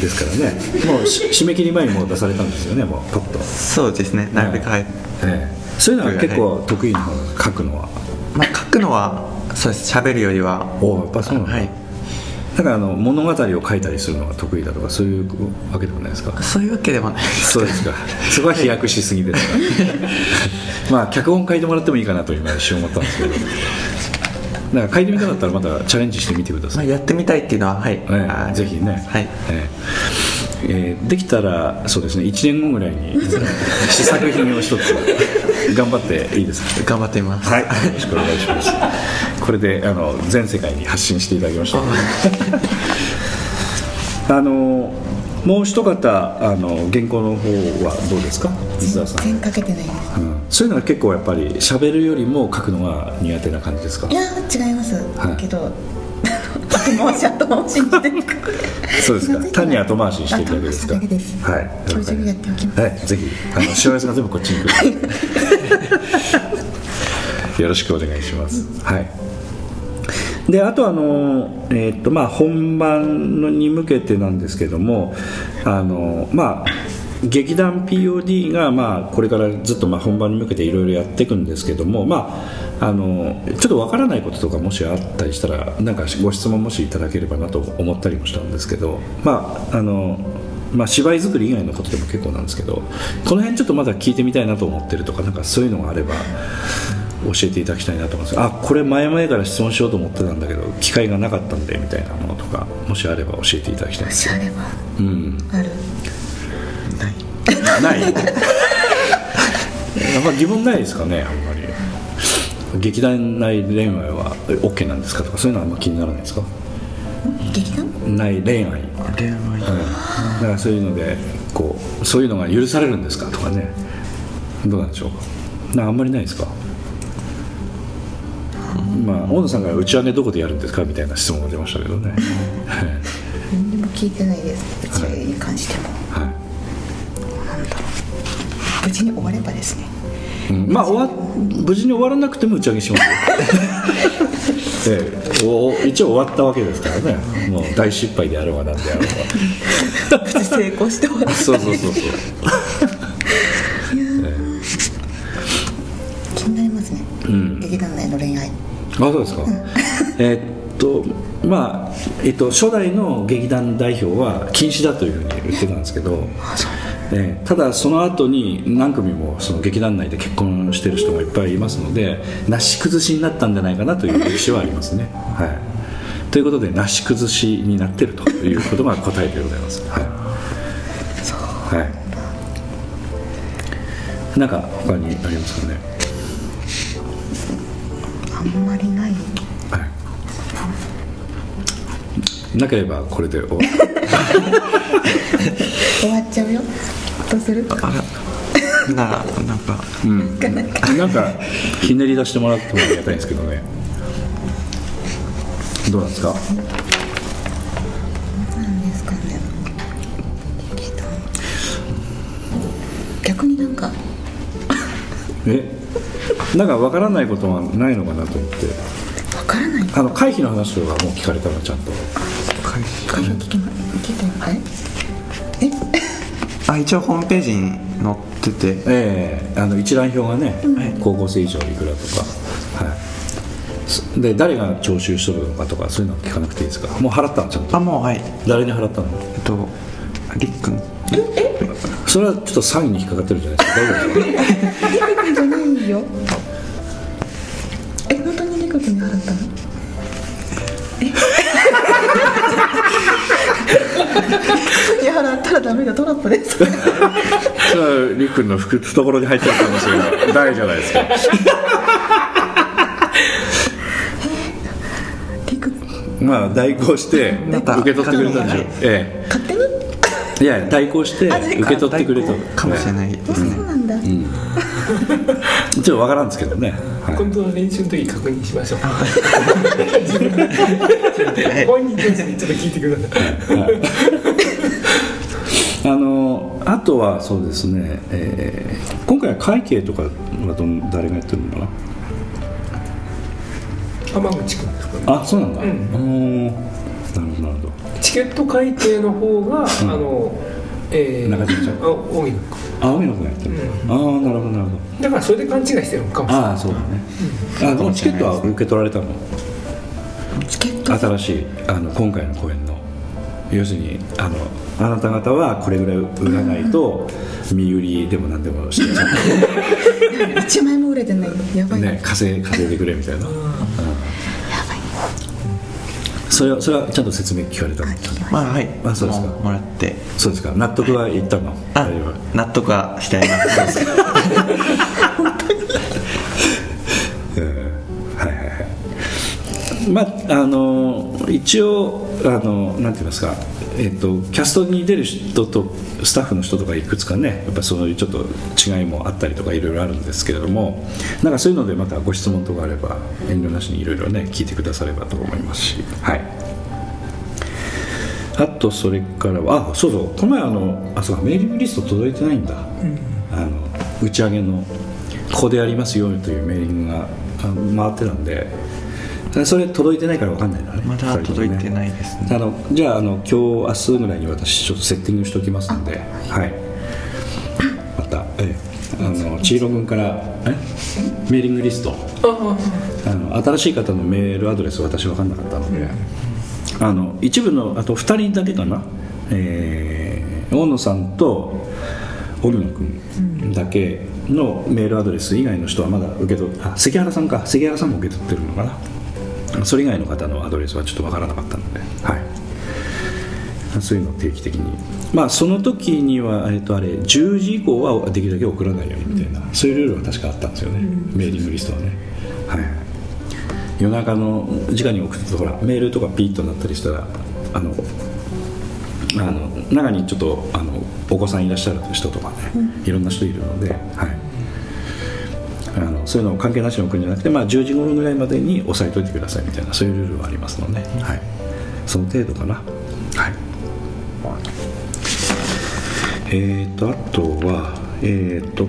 ですからね。もうし締め切り前にもう出されたんですよねもうパッと、そうですね。なるべくはい、ええ。そういうのは結構得意な方書くのは？まあ、書くのはそうです。喋るよりは。おやっぱそうなんだ、はい。だからあの物語を書いたりするのが得意だとかそういうわけでもないですか？そういうわけではないですそうですか。そこは飛躍しすぎですか？まあ脚本書いてもらってもいいかなと今一瞬思ったんですけどだから書いてみたかったらまたチャレンジしてみてくださまあ、い、やってみたいっていうのははい、ええあーぜひね、はい。ええ。えーできたらそうですね。1年後ぐらいに試作品を一つ頑張っていいですか？頑張ってみます。はい、よろしくお願いします。これであの全世界に発信していただきました。あ のもう一方あの原稿の方はどうですか、水田さん。全然かけてないですうん、そういうのは結構やっぱり喋るよりも書くのが苦手な感じですか？い。や違います、はいけど後回し後回しにしてるそうですか。単に後回しにしていただけですか？はい。今日中にやっておきますはい、ぜひあのしわ寄せが全部こっちに来る。よろしくお願いします。はい。であとあの、えーっとまあ、本番に向けてなんですけどもあの、まあ、劇団 POD が、まあ、これからずっとまあ本番に向けていろいろやっていくんですけども、まあ、あのちょっとわからないこととかもしあったりしたらなんかご質問もしいただければなと思ったりもしたんですけど、まああのまあ、芝居作り以外のことでも結構なんですけどこの辺ちょっとまだ聞いてみたいなと思ってるとかなんかそういうのがあれば。教えていただきたいなと思いますあこれ前々から質問しようと思ってたんだけど機会がなかったんでみたいなものとかもしあれば教えていただきたいですしあればうん。ある。ない。やっぱ疑問ないですかねあんまり。劇団内恋愛は OK なんですかとかそういうのはあんま気にならないですか？劇団？内恋愛。恋愛。うんだからそういうのでこうそういうのが許されるんですかとかね。どうなんでしょうか。なあんまりないですか？まあ大野さんが打ち上げどこでやるんですかみたいな質問が出ましたけどね。何にも聞いてないです。うちに関しても。はい。無事に終わればですね。うん。まあ終わ無事に終わらなくても打ち上げしますよ、ええ、お一応終わったわけですからね。もう大失敗であろうがなんであろう 無事成功して終わが そうそうそうそう。気になりますね、ん。劇団内の恋愛あそうですか。えーっとまあ、えっと、初代の劇団代表は禁止だというふうに言ってたんですけど、えーただその後に何組もその劇団内で結婚してる人がいっぱいいますのでなし崩しになったんじゃないかなという歴史はありますね、はい、ということでなし崩しになってるということが答えでございます。はい、はい、なんか他にありますかね？あんまりないはい。なければこれで終わる。終わっちゃうよどうする？あらならなんかうん。なんかひねり出してもらってもありがたいんですけどね。どうなんですか？なんですかね劇団逆になんかえ、なんかわからないことはないのかなと思って。わからない？あの回避の話とかもう聞かれたらちゃんと。会話聞きま聞いてはいえあ一応ホームページに載っててええあの一覧表がね、高校生以上いくらとか。はい。すで誰が徴収しとるのかとかそういうのは聞かなくていいですかもう払ったのちゃんとあもうはい誰に払ったのえっとりっくんそれはちょっと詐欺に引っかかってるじゃないですか大丈夫ですかリク君じゃないよえ本当にリク君に払ったのえいや払ったらダメだトラップですそれはりっくんの懐に入ってる可能性が大じゃないですかまあ代行して受け取ってくれたんでしょうえ勝手にえいや代行して受け取ってくれたかもしれないですね。そうなんだ、ちょっとわからんですけどね、はい。今度の練習の時確認しましょう。本人たちにちょっと聞いてください。あのあとはそうですね、えー今回は会計とかはどん誰がやってるのかな？浜口君ですかね。あそうなんだ、うん。うん、なるほどなるほど。チケット会計の方が、あのえー、中島ちゃん？あ荻野君あ荻野やってる、ああなるほどなるほど。だからそれで勘違いしてるのかもしれない。ああそうだね、あでもチケットは受け取られたの？チケット新しいあの今回の公演の。要するにあのあなた方はこれぐらい売らないと身売りでも何でもしてちゃん1枚も売れてない。やばい、とね稼い稼いでくれみたいな、うんそれはそれはちゃんと説明聞かれたの？まあはい。あそうですか。ももらって。そうですか。納得はいったの？あ大丈夫納得はしてあります。うん はいはいはい。まああの一応あのなんて言いますか？えっとキャストに出る人とスタッフの人とかいくつかねやっぱそういうちょっと違いもあったりとかいろいろあるんですけれどもなんかそういうのでまたご質問とかあれば遠慮なしにいろいろね聞いてくださればと思いますし。はい。あとそれからはあそうそう。この前あのあそうかメーリングリスト届いてないんだ、あの打ち上げのここでやりますよというメーリングがあ回ってたんでそれ届いてないから分かんないね。まだ届いてないですね。あのじゃああの今日明日ぐらいに私ちょっとセッティングしておきますので。はい。またええ。あのチーロ君からえ？メーリングリスト。あの新しい方のメールアドレス私分かんなかったので、あの一部のあと2人だけかな、えー大野さんと荻野君だけのメールアドレス以外の人はまだ受け取っあ関原さんか。関原さんも受け取ってるのかなそれ以外の方のアドレスはちょっと分からなかったので、はい、そういうのを定期的に。まあその時には、えっとあれ10時以降はできるだけ送らないようにみたいな、そういうルールは確かあったんですよね、メーリングリストはね。はい。はい夜中の時間に送ってとほらメールとかピーッとなったりしたらあのあの中にちょっとあのお子さんいらっしゃる人とかね、いろんな人いるので、はい、あのそういうのを関係なしに送るんじゃなくて、まあ、10時頃ぐらいまでに押さえといてくださいみたいなそういうルールはありますので、はい、その程度かな。はい。えー、とあとはえー、と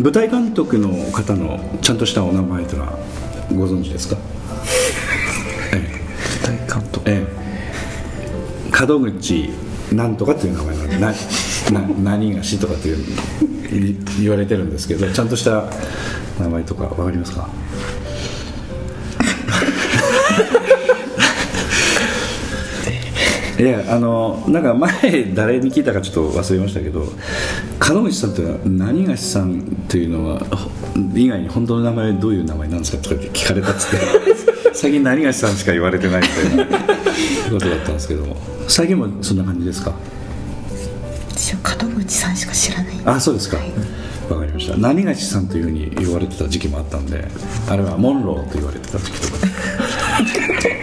舞台監督の方のちゃんとしたお名前というのはご存知ですか？え大監督。ええ。門口なんとかっていう名前なんでなな何がしとかっていう。い言われてるんですけどちゃんとした名前とかわかりますか？いやあのなんか前誰に聞いたかちょっと忘れましたけど門口さんというのは何がしさんというのはほ以外に本当の名前はどういう名前なんですかとかって聞かれたっつって 最近何がしさんしか言われてないみたいなことだったんですけど。も最近もそんな感じですか？私は門口さんしか知らない。あそうですか。わかりました。何がしさんというふうに言われてた時期もあったんであれはモンローと言われてた時期とか。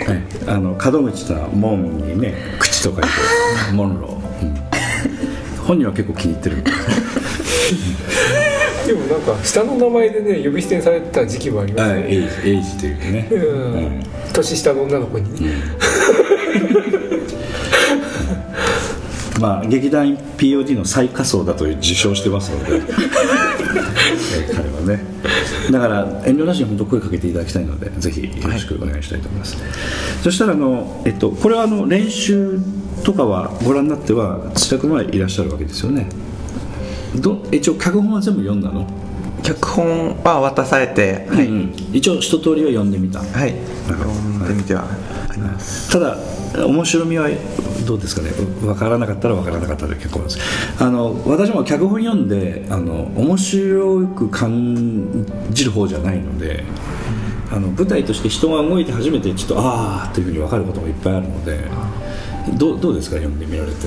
はい。あの門口とは門にね口とか言ってモンロー、うん。本人は結構気に入ってるみたい。でもなんか下の名前でね呼び捨てにされてた時期もありますはい。エイねジエイジというね、うん。うん年下の女の子に。ね、まあ劇団 POD の最下層だという自称してますので。えー彼はね。だから遠慮なしに本当声かけていただきたいのでぜひよろしくお願いしたいと思います、そしたらあの、えっと、これはあの練習とかはご覧になっては自宅までいらっしゃるわけですよね。ど一応脚本は全部読んだの、脚本は渡されてはい、うん一応一通りは読んでみた。はい。読んでみてはあります。ただ面白みはどうですかね？分からなかったら分からなかったで結構です。あの私も脚本読んであの面白く感じる方じゃないのであの舞台として人が動いて初めてちょっとああというふうに分かることがいっぱいあるのでどうどうですか？読んでみられて。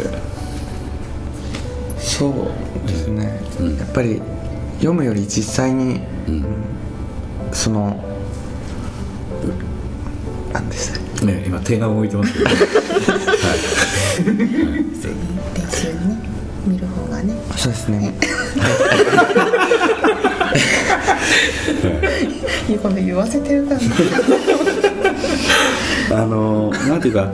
そうですね、やっぱり読むより実際に、その何でしたっけね今手が動いてますけど。はい。練習ね。見る方がね。そうですね今度言わせてるからねあのなんていうか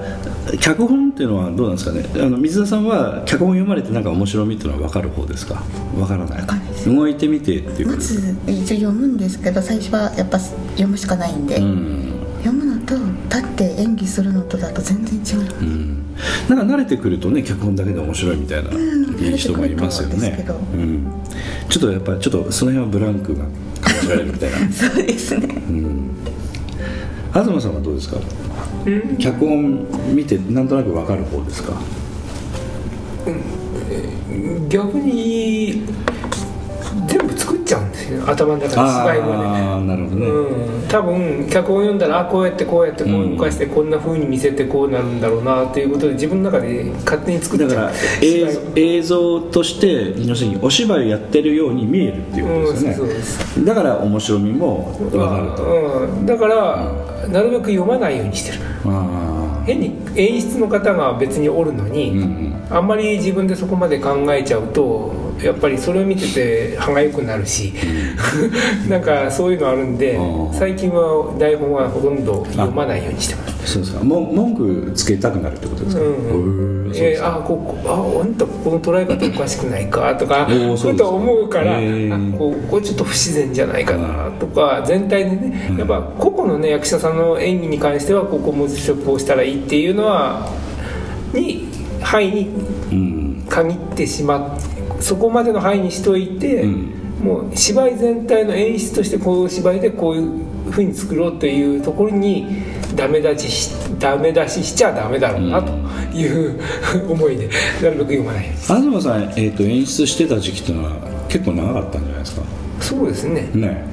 脚本っていうのはどうなんですかね？あの水田さんは脚本読まれてなんか面白みっていうのは分かる方ですか？分からない。動いてみてっていうこまず一応読むんですけど最初はやっぱ読むしかないんで、うん。読むのと立って演技するのとだと全然違う、うん。なんか慣れてくるとね脚本だけで面白いみたいな、んいい人もいますよね。うん、ちょっとやっぱりちょっとその辺はブランクが感じられるみたいな。そうですね。うん。東さんはどうですか？脚本見てなんとなく分かる方ですか？逆に全部作っちゃうんですよ。頭の中で芝居までああなるほどね、うん、多分脚本読んだらあこうやってこうやってこう動かしてこんな風に見せてこうなるんだろうなっていうことで自分の中で勝手に作っちゃう。だから映像映像として要するにお芝居やってるように見えるっていうことですよね、うんそうですだから面白みも分かると、うん、だからなるべく読まないようにしてる。あ変に演出の方が別におるのに、あうんうん。あんまり自分でそこまで考えちゃうとやっぱりそれを見てて歯がゆくなるしなんかそういうのあるんで最近は台本はほとんど読まないようにしてます。そうですか。も文句つけたくなるってことですか、うんうですか。えーあここああんたこの捉え方おかしくないかとかおーそうですか。こと思うから、へー。あこうこれちょっと不自然じゃないかなとか全体でねやっぱ個々のね役者さんの演技に関してはここもうちょっとこうしたらいいっていうのはに範囲にうん。限ってしまってそこまでの範囲にしといて、うん。もう芝居全体の演出としてこういう芝居でこういうふうに作ろうというところにダメ出ししダメ出ししちゃダメだろうなという、思いでなるべく読まない。東さん、えー、と演出してた時期っていうのは結構長かったんじゃないですか？そうですね。ね。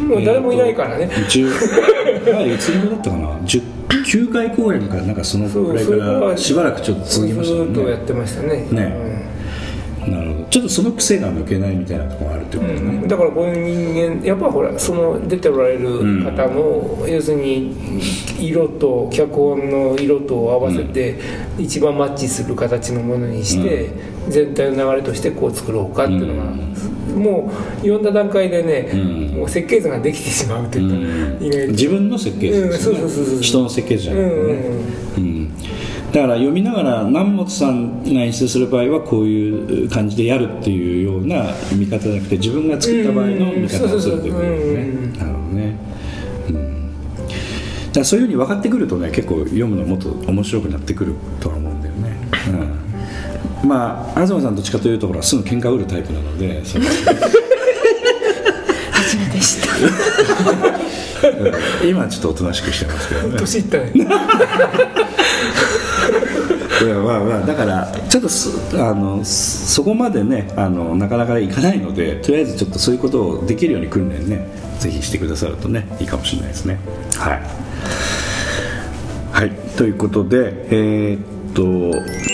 もう誰もいないからね、10あれいつ頃だったかな？10 9回公演かなんかそのそうくらいからしばらくちょっと続きましたよずーっとやっねてましたね。ね。なるほどちょっとその癖が抜けないみたいなところがあるってことね、うん。だからこういう人間やっぱほらその出ておられる方の、要するに色と脚本の色と合わせて一番マッチする形のものにして、全体の流れとしてこう作ろうかっていうのが、もう読んだ段階でね、うん。もう設計図ができてしまうというか、意外と。自分の設計図ですよね、うんそうそうそうそう人の設計図じゃなくてね、うん。うんだから読みながら南本さんが演出する場合はこういう感じでやるっていうような見方じゃなくて自分が作った場合の見方をするということですね。なるほどね、うん、だそういうふうに分かってくるとね結構読むのもっと面白くなってくるとは思うんだよね、うん、まあ東さんどっちかというとほらすぐ喧嘩売るタイプなので初めて知った。今はちょっとおとなしくしてますけどね。年いったね いやまあまあだからちょっとあのそこまでねあのなかなかいかないのでとりあえずちょっとそういうことをできるように訓練ねぜひしてくださるとねいいかもしれないですね。はい。はい。ということでえーっと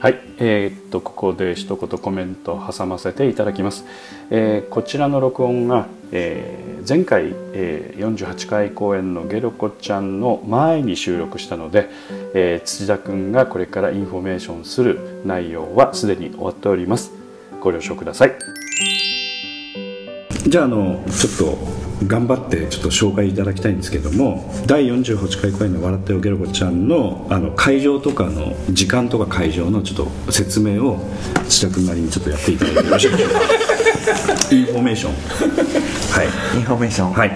はい、えーっとここで一言コメントを挟ませていただきます、えーこちらの録音が、えー前回、えー48回公演のゲロコちゃんの前に収録したので、えー土田くんがこれからインフォメーションする内容はすでに終わっております。ご了承ください。じゃああのちょっと頑張ってちょっと紹介いただきたいんですけども第48回公演の「笑ってよゲロコちゃんの」あの会場とかの時間とか会場のちょっと説明を土田君なりにちょっとやっていただいてよろしいでしょう。かインフォメーション。はい。インフォメーション。はい、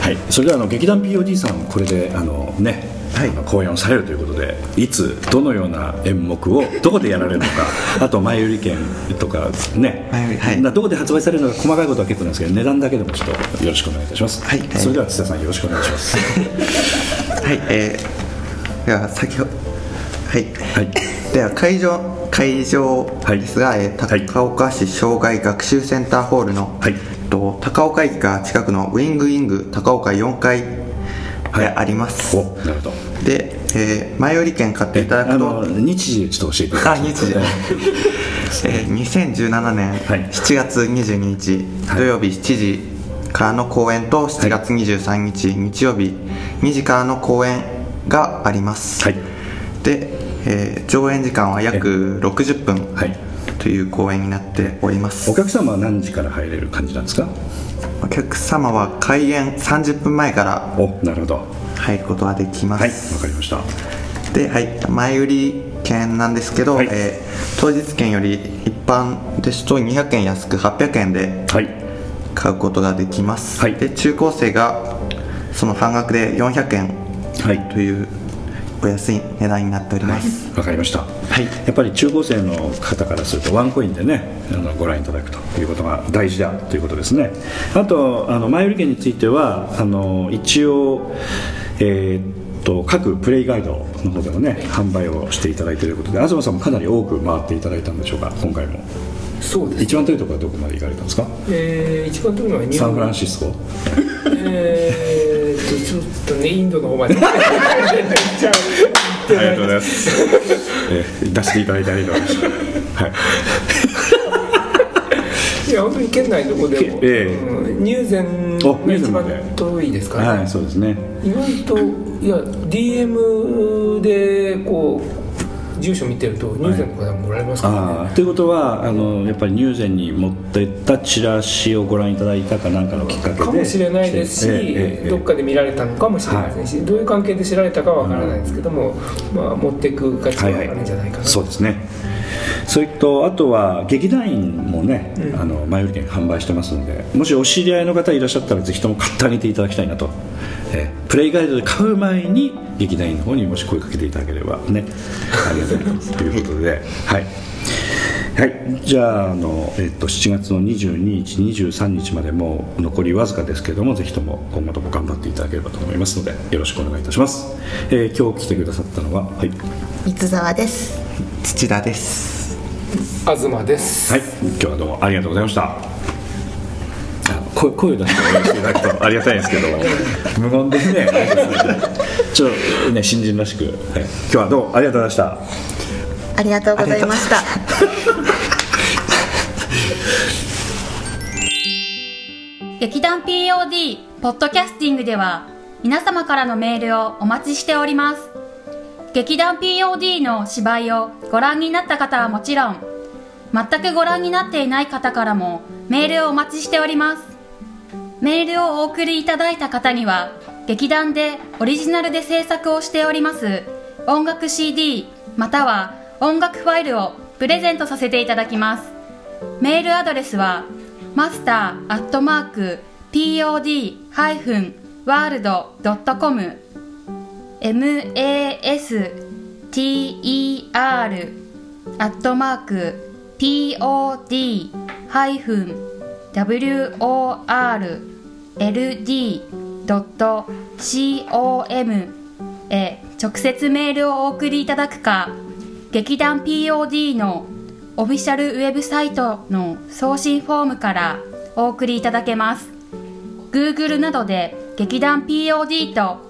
はい、それではあの劇団 POD さんこれであのね、はい。公演をされるということでいつどのような演目をどこでやられるのか あと前売り券とかね、前売りはい。などこで発売されるのか細かいことは結構なんですけど値段だけでもちょっとよろしくお願いいたします、はい。それでは津田さんよろしくお願いします。はい。えー、では先ほどはい、はい。では会場会場ですが、えーはい。高岡市障害学習センターホールの、はい。と高岡駅が近くのウィングイング高岡4階はい。やあります、おなるほど。で、えー前売り券買っていただあくと。の日時ちょっと教えてください。あ日時。えー2017年はい。7月22日、はい。土曜日7時からの公演と7月23日、日曜日2時からの公演があります、はい。で、えー上演時間は約60分はい。という公演になっております。お客様は何時から入れる感じなんですか？お客様は開演30分前からおなるほど。入ることができまはいわす、かりました。で、はい、前売り券なんですけど、はい。えー当日券より一般ですと200円安く800円ではい。買うことができます、はい。で中高生がその半額で400円はい。というお安い値段になっております、わかりました、はい。やっぱり中高生の方からするとワンコインでねあのご覧いただくということが大事だということですね。あとあの前売り券についてはあの一応えーっと各プレイガイドの方でもね販売をしていただいているということで東さんもかなり多く回っていただいたんでしょうか今回も。そうです一番遠いところはどこまで行かれたんですか？えー、一番遠いのは日サン本フランシスコ。えーちょっとねインドの方まで行っちゃう行ってないざいます、えー出していただいてありがとうございます、はい。いや本当に県内どこで。も、ええ。うん入善おが一番遠いですからね、はい、そうですね。意外といや DM でこう住所見てると入善の方もおられますかということはあのやっぱり入善に持ってったチラシをご覧いただいたかなんかのきっかけで。かもしれないですし、ええええええ。どっかで見られたのかもしれませんし、どういう関係で知られたかはわからないですけども、まあ、持っていく価値はあるんじゃないかな、そうですねそれとあとは劇団員もね、あの前売り券販売してますのでもしお知り合いの方いらっしゃったらぜひとも買ってあげていただきたいなと、えープレイガイドで買う前に劇団員の方にもし声かけていただければねありがたいということで。はい。はい、じゃああの、えっと7月の22日、23日までもう残りわずかですけれどもぜひとも今後とも頑張っていただければと思いますのでよろしくお願いいたします、えー今日来てくださったのははい。三沢です。土田です東です、はい、今日はどうもありがとうございました。あ声声を出していただくとありがたいですけど、無言でね、ちょっとね新人らしく、はい、今日はどうもありがとうございました。ありがとうございました。劇団 POD ポッドキャスティングでは皆様からのメールをお待ちしております劇団 POD の芝居をご覧になった方はもちろん全くご覧になっていない方からもメールをお待ちしております。メールをお送りいただいた方には劇団でオリジナルで制作をしております音楽 CD または音楽ファイルをプレゼントさせていただきます。メールアドレスはマスターアットマーク pod-world.com master アットマーク pod-world.com へ直接メールをお送りいただくか劇団 POD のオフィシャルウェブサイトの送信フォームからお送りいただけます。Google などで劇団 POD と